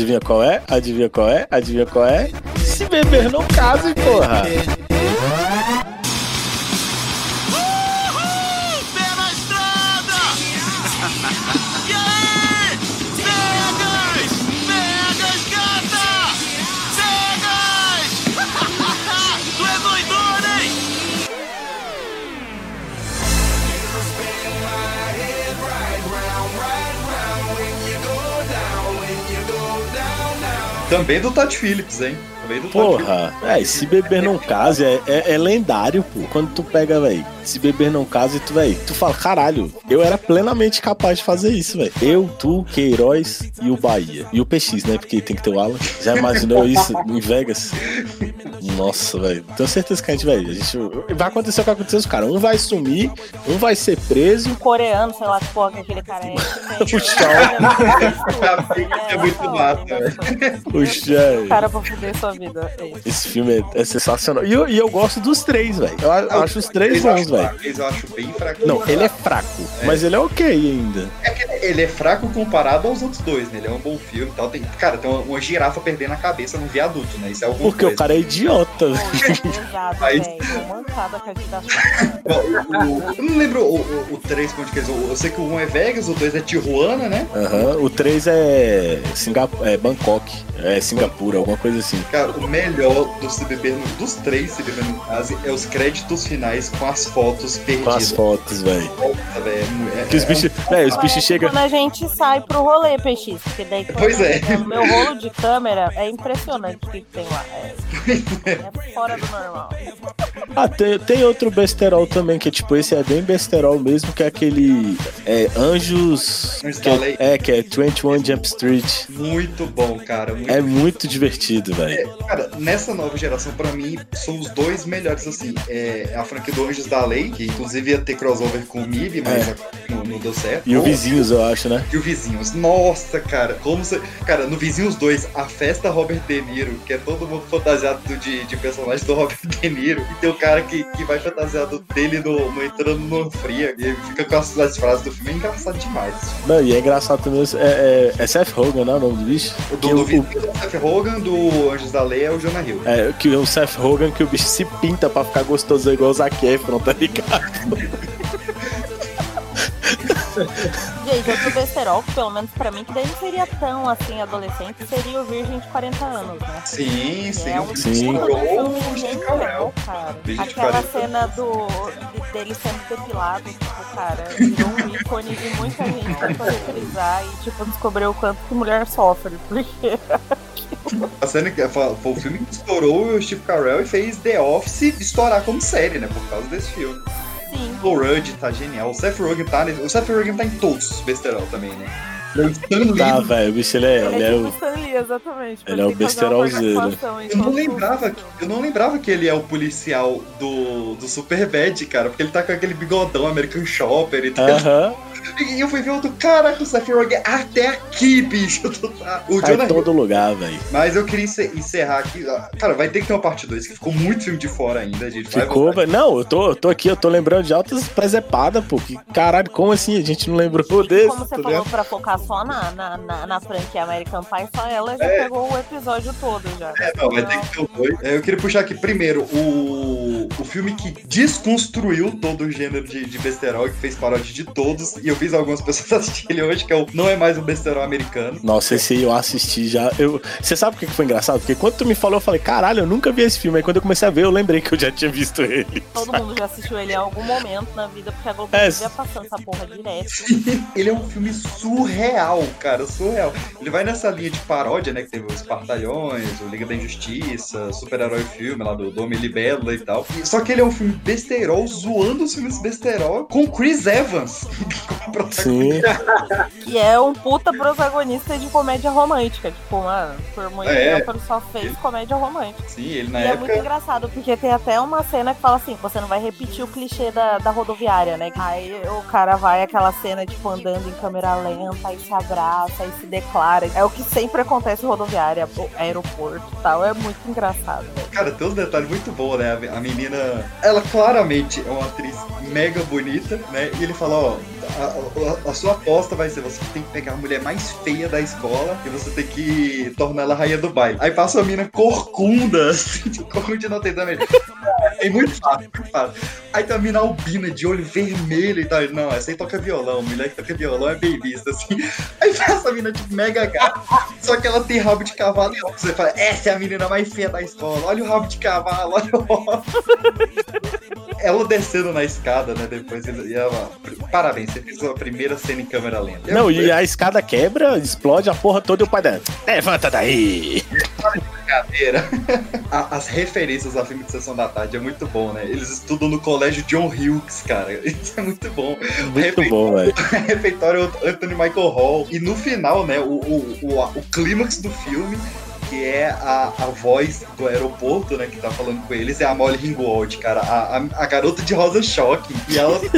Adivinha qual é? Adivinha qual é? Adivinha qual é? Se beber não case, porra. Também do Todd Phillips, hein? Também do Todd Phillips. Porra, é, se beber não case é, é, é lendário, pô. Quando tu pega, velho, se beber não case, tu, velho, tu fala, caralho, eu era plenamente capaz de fazer isso, velho. Eu, tu, Queiroz e o Bahia. E o PX, né? Porque tem que ter o Alan. Já imaginou isso em Vegas? Nossa, velho. Tenho certeza que a gente, velho, a gente. Vai acontecer o que aconteceu com os caras. Um vai sumir, um vai ser preso. Coreano, sei lá que porra que aquele cara é. O Shaw. É muito massa, velho. O Shaw. Cara pra fuder sua vida. É. Esse filme é, é sensacional. E eu, e eu gosto dos três, velho. Eu, acho os três bons, velho. Eu acho bem fraco. Não, ele é fraco, mas ele é ok ainda. É que ele é fraco comparado aos outros dois, né? Ele é um bom filme e tal. Tem, cara, tem uma, uma girafa perdendo a cabeça num viaduto, né? Isso é alguma Porque o coisa. cara é idiota, Aí- velho. O- eu não lembro o, o, o 3 onde que. Eu sei que o 1 é Vegas, o 2 é Tijuana, né? Aham, O 3 é, Singap é Bangkok, é Singapura, alguma coisa assim. Cara, o melhor do no, dos três Se Beber no Case é os créditos finais com as fotos Com perdidas. as fotos, velho. Velho, é- é- Que os bichos, velho, os bichos chegam. Quando a gente sai pro rolê, PX, porque daí Pois é. o meu rolo de câmera é impressionante o que que tem lá. É, é fora do normal. Ah, tem, tem outro besterol também, que é tipo, esse é bem besterol mesmo, que é aquele. É Anjos. Anjos que é- é, que é 21 Jump Street. Muito bom, cara. Muito É muito divertido, velho. Cara, nessa nova geração, pra mim, são os dois melhores, assim. É a franquia do Anjos da Lei, que inclusive ia ter crossover com o MIB, mas É. não, não deu certo. E o Vizinhos, eu acho, né? E o Vizinhos. Nossa, cara, como você. Cara, no Vizinhos 2, a festa Robert De Niro, que é todo mundo fantasiado do- de, de personagem do Robert De Niro, e tem o cara que, que vai fantasiado dele no, no entrando no fria, e fica com as, as frases do filme, é engraçado demais. Não, e é engraçado também. É, é, é Seth Rogen, né? O nome do bicho? O Que do, do o- Vizinhos é o Seth Rogen, do Anjos da Lei é o Jonah Hill. É, que o Seth Rogen, que o bicho se pinta pra ficar gostoso igual o Zac Efron, tá ligado? Gente, outro besterol, que pelo menos pra mim, que daí não seria tão assim adolescente, seria o Virgem de 40 anos, né? Sim, sim. É um Sim. puta de Estourou filme o genial, cara. Virgem de Aquela 40. cena do, de- dele sendo depilado, tipo, cara, virou um ícone de muita gente tentou reprisar e, tipo, descobriu o quanto que mulher sofre, porque... A cena que foi foi o filme que estourou o Steve Carell e fez The Office estourar como série, né? Por causa desse filme. Sim. O Rudd tá genial. O Seth Rogen tá O Seth Rogen tá em todos os besterol também, né? O Stan Lee- Tá, velho, o bicho ele é, ele Ele é é tipo o. Stan Lee, exatamente. ele é o que besterolzeiro. em Eu não lembrava, eu não lembrava que ele é o policial do, do Superbad, cara, porque ele tá com aquele bigodão American Shopper e tal. Aham. E eu fui ver outro, caraca, o Seth Rogen até aqui, bicho. tá- O Tá Jonah em todo lugar, velho. Mas eu queria encer- encerrar aqui. Cara, vai ter que ter uma parte 2, que ficou muito filme de fora ainda, a gente. vai Ficou, velho. Não, eu tô, eu tô aqui, eu tô lembrando de altas presepadas, pô. Que caralho, como assim? A gente não lembrou desse? Como você tá falou, ligado? pra focar só na, na, na, na franquia American Pie, só ela já É. pegou o episódio todo já. É, não, vai ter que ter os dois. É, eu queria puxar aqui primeiro o, o filme que desconstruiu todo o gênero de, de besterol e que fez paródia de todos. E eu fiz algumas pessoas assistirem ele hoje, que é o Não é mais um besterol americano. Nossa, esse aí eu assisti já. Eu... Você sabe por que que foi engraçado? Porque quando tu me falou, eu falei, caralho, eu nunca vi esse filme. Aí quando eu comecei a ver, eu lembrei que eu já tinha visto ele. Todo mundo já assistiu ele em algum momento na vida, porque a Globo É. vivia passando essa porra direto. Ele é um filme surreal, cara, surreal. Ele vai nessa linha de paródia, né? Que teve os Partalhões, o Liga da Injustiça, super-herói filme lá do Dom Libélula e tal. Só que ele é um filme besterol, zoando os filmes besterol com Chris Evans. Sim. E é um puta protagonista de comédia romântica. Tipo, mano, por muito É. tempo ele só fez comédia romântica. Sim, ele na e é época. muito engraçado, porque tem até uma cena que fala assim: você não vai repetir o clichê da, da rodoviária, né? Aí o cara vai aquela cena, tipo, andando em câmera lenta, aí se abraça, aí se declara. É o que sempre acontece em rodoviária, o aeroporto e tal. É muito engraçado, velho. Cara, tem uns detalhes muito bons, né? A a menina, ela claramente é uma atriz mega bonita, né? E ele fala, ó, a, a- sua aposta vai ser você tem que pegar a mulher mais feia da escola e você tem que tornar ela rainha do baile. Aí passa a mina corcunda, assim, corcunda não tem também. É muito fácil, muito fácil. Aí tem a mina albina de olho vermelho e tal. Não, essa aí toca violão. Mulher que toca violão é bem vista, assim. Aí passa a mina, tipo, mega gata. Só que ela tem rabo de cavalo e. Você fala, essa é a menina mais feia da escola. Olha o rabo de cavalo, olha o. ela descendo na escada, né? Depois ele- e ela. Parabéns, você fez a primeira cena em câmera lenta. Não, e a escada quebra, explode a porra toda e o pai dela. Levanta daí! brincadeira. As referências ao filme de Sessão da Tarde é muito bom, né? Eles estudam no colégio John Hughes, cara. Isso é muito bom. Muito bom, velho. Refeitório Anthony Michael Hall. E no final, né, o, o, o, o clímax do filme, que é a, a voz do aeroporto, né, que tá falando com eles, é a Molly Ringwald, cara. A, a, a garota de rosa choque. E ela.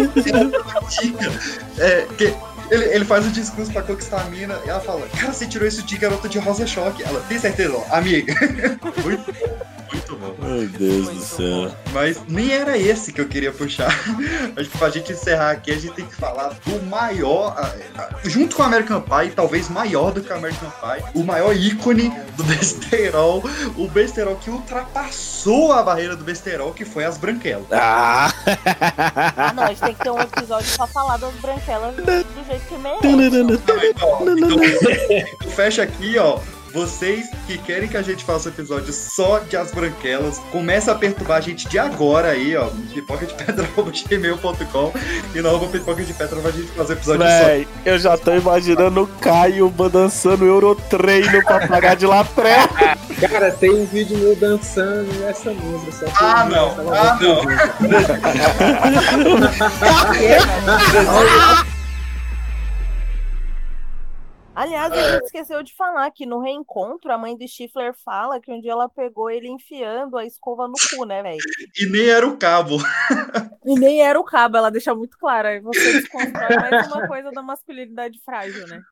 É, que ele, ele faz o discurso pra conquistar a mina e ela fala: Cara, você tirou isso de garota de rosa choque. Ela tem certeza, amiga. muito muito bom. Meu Deus do céu. Mas nem era esse que eu queria puxar. Acho que pra gente encerrar aqui, a gente tem que falar do maior, junto com o American Pie, talvez maior do que o American Pie, o maior ícone do besterol, o besterol que ultrapassou a barreira do besterol, que foi as branquelas. Ah! Ah, não, a gente tem que ter um episódio pra falar das branquelas do, jeito que merece. Eu fecho aqui, ó. Vocês que querem que a gente faça um episódio só de As Branquelas, começa a perturbar a gente de agora aí, ó. pipocadepedra.gmail.com e no arroba pipoca de pedra pra gente fazer episódio Véi, eu já tô imaginando o Caio dançando Eurotreino pra pagar de latré. Cara, tem um vídeo meu dançando essa música. Só que Ah, eu não. Ah, não. Aliás, a gente esqueceu de falar que no reencontro a mãe de Stifler fala que um dia ela pegou ele enfiando a escova no cu, né, velho? E nem era o cabo. E nem era o cabo, ela deixa muito claro. Aí você desconstrói mais uma coisa da masculinidade frágil, né?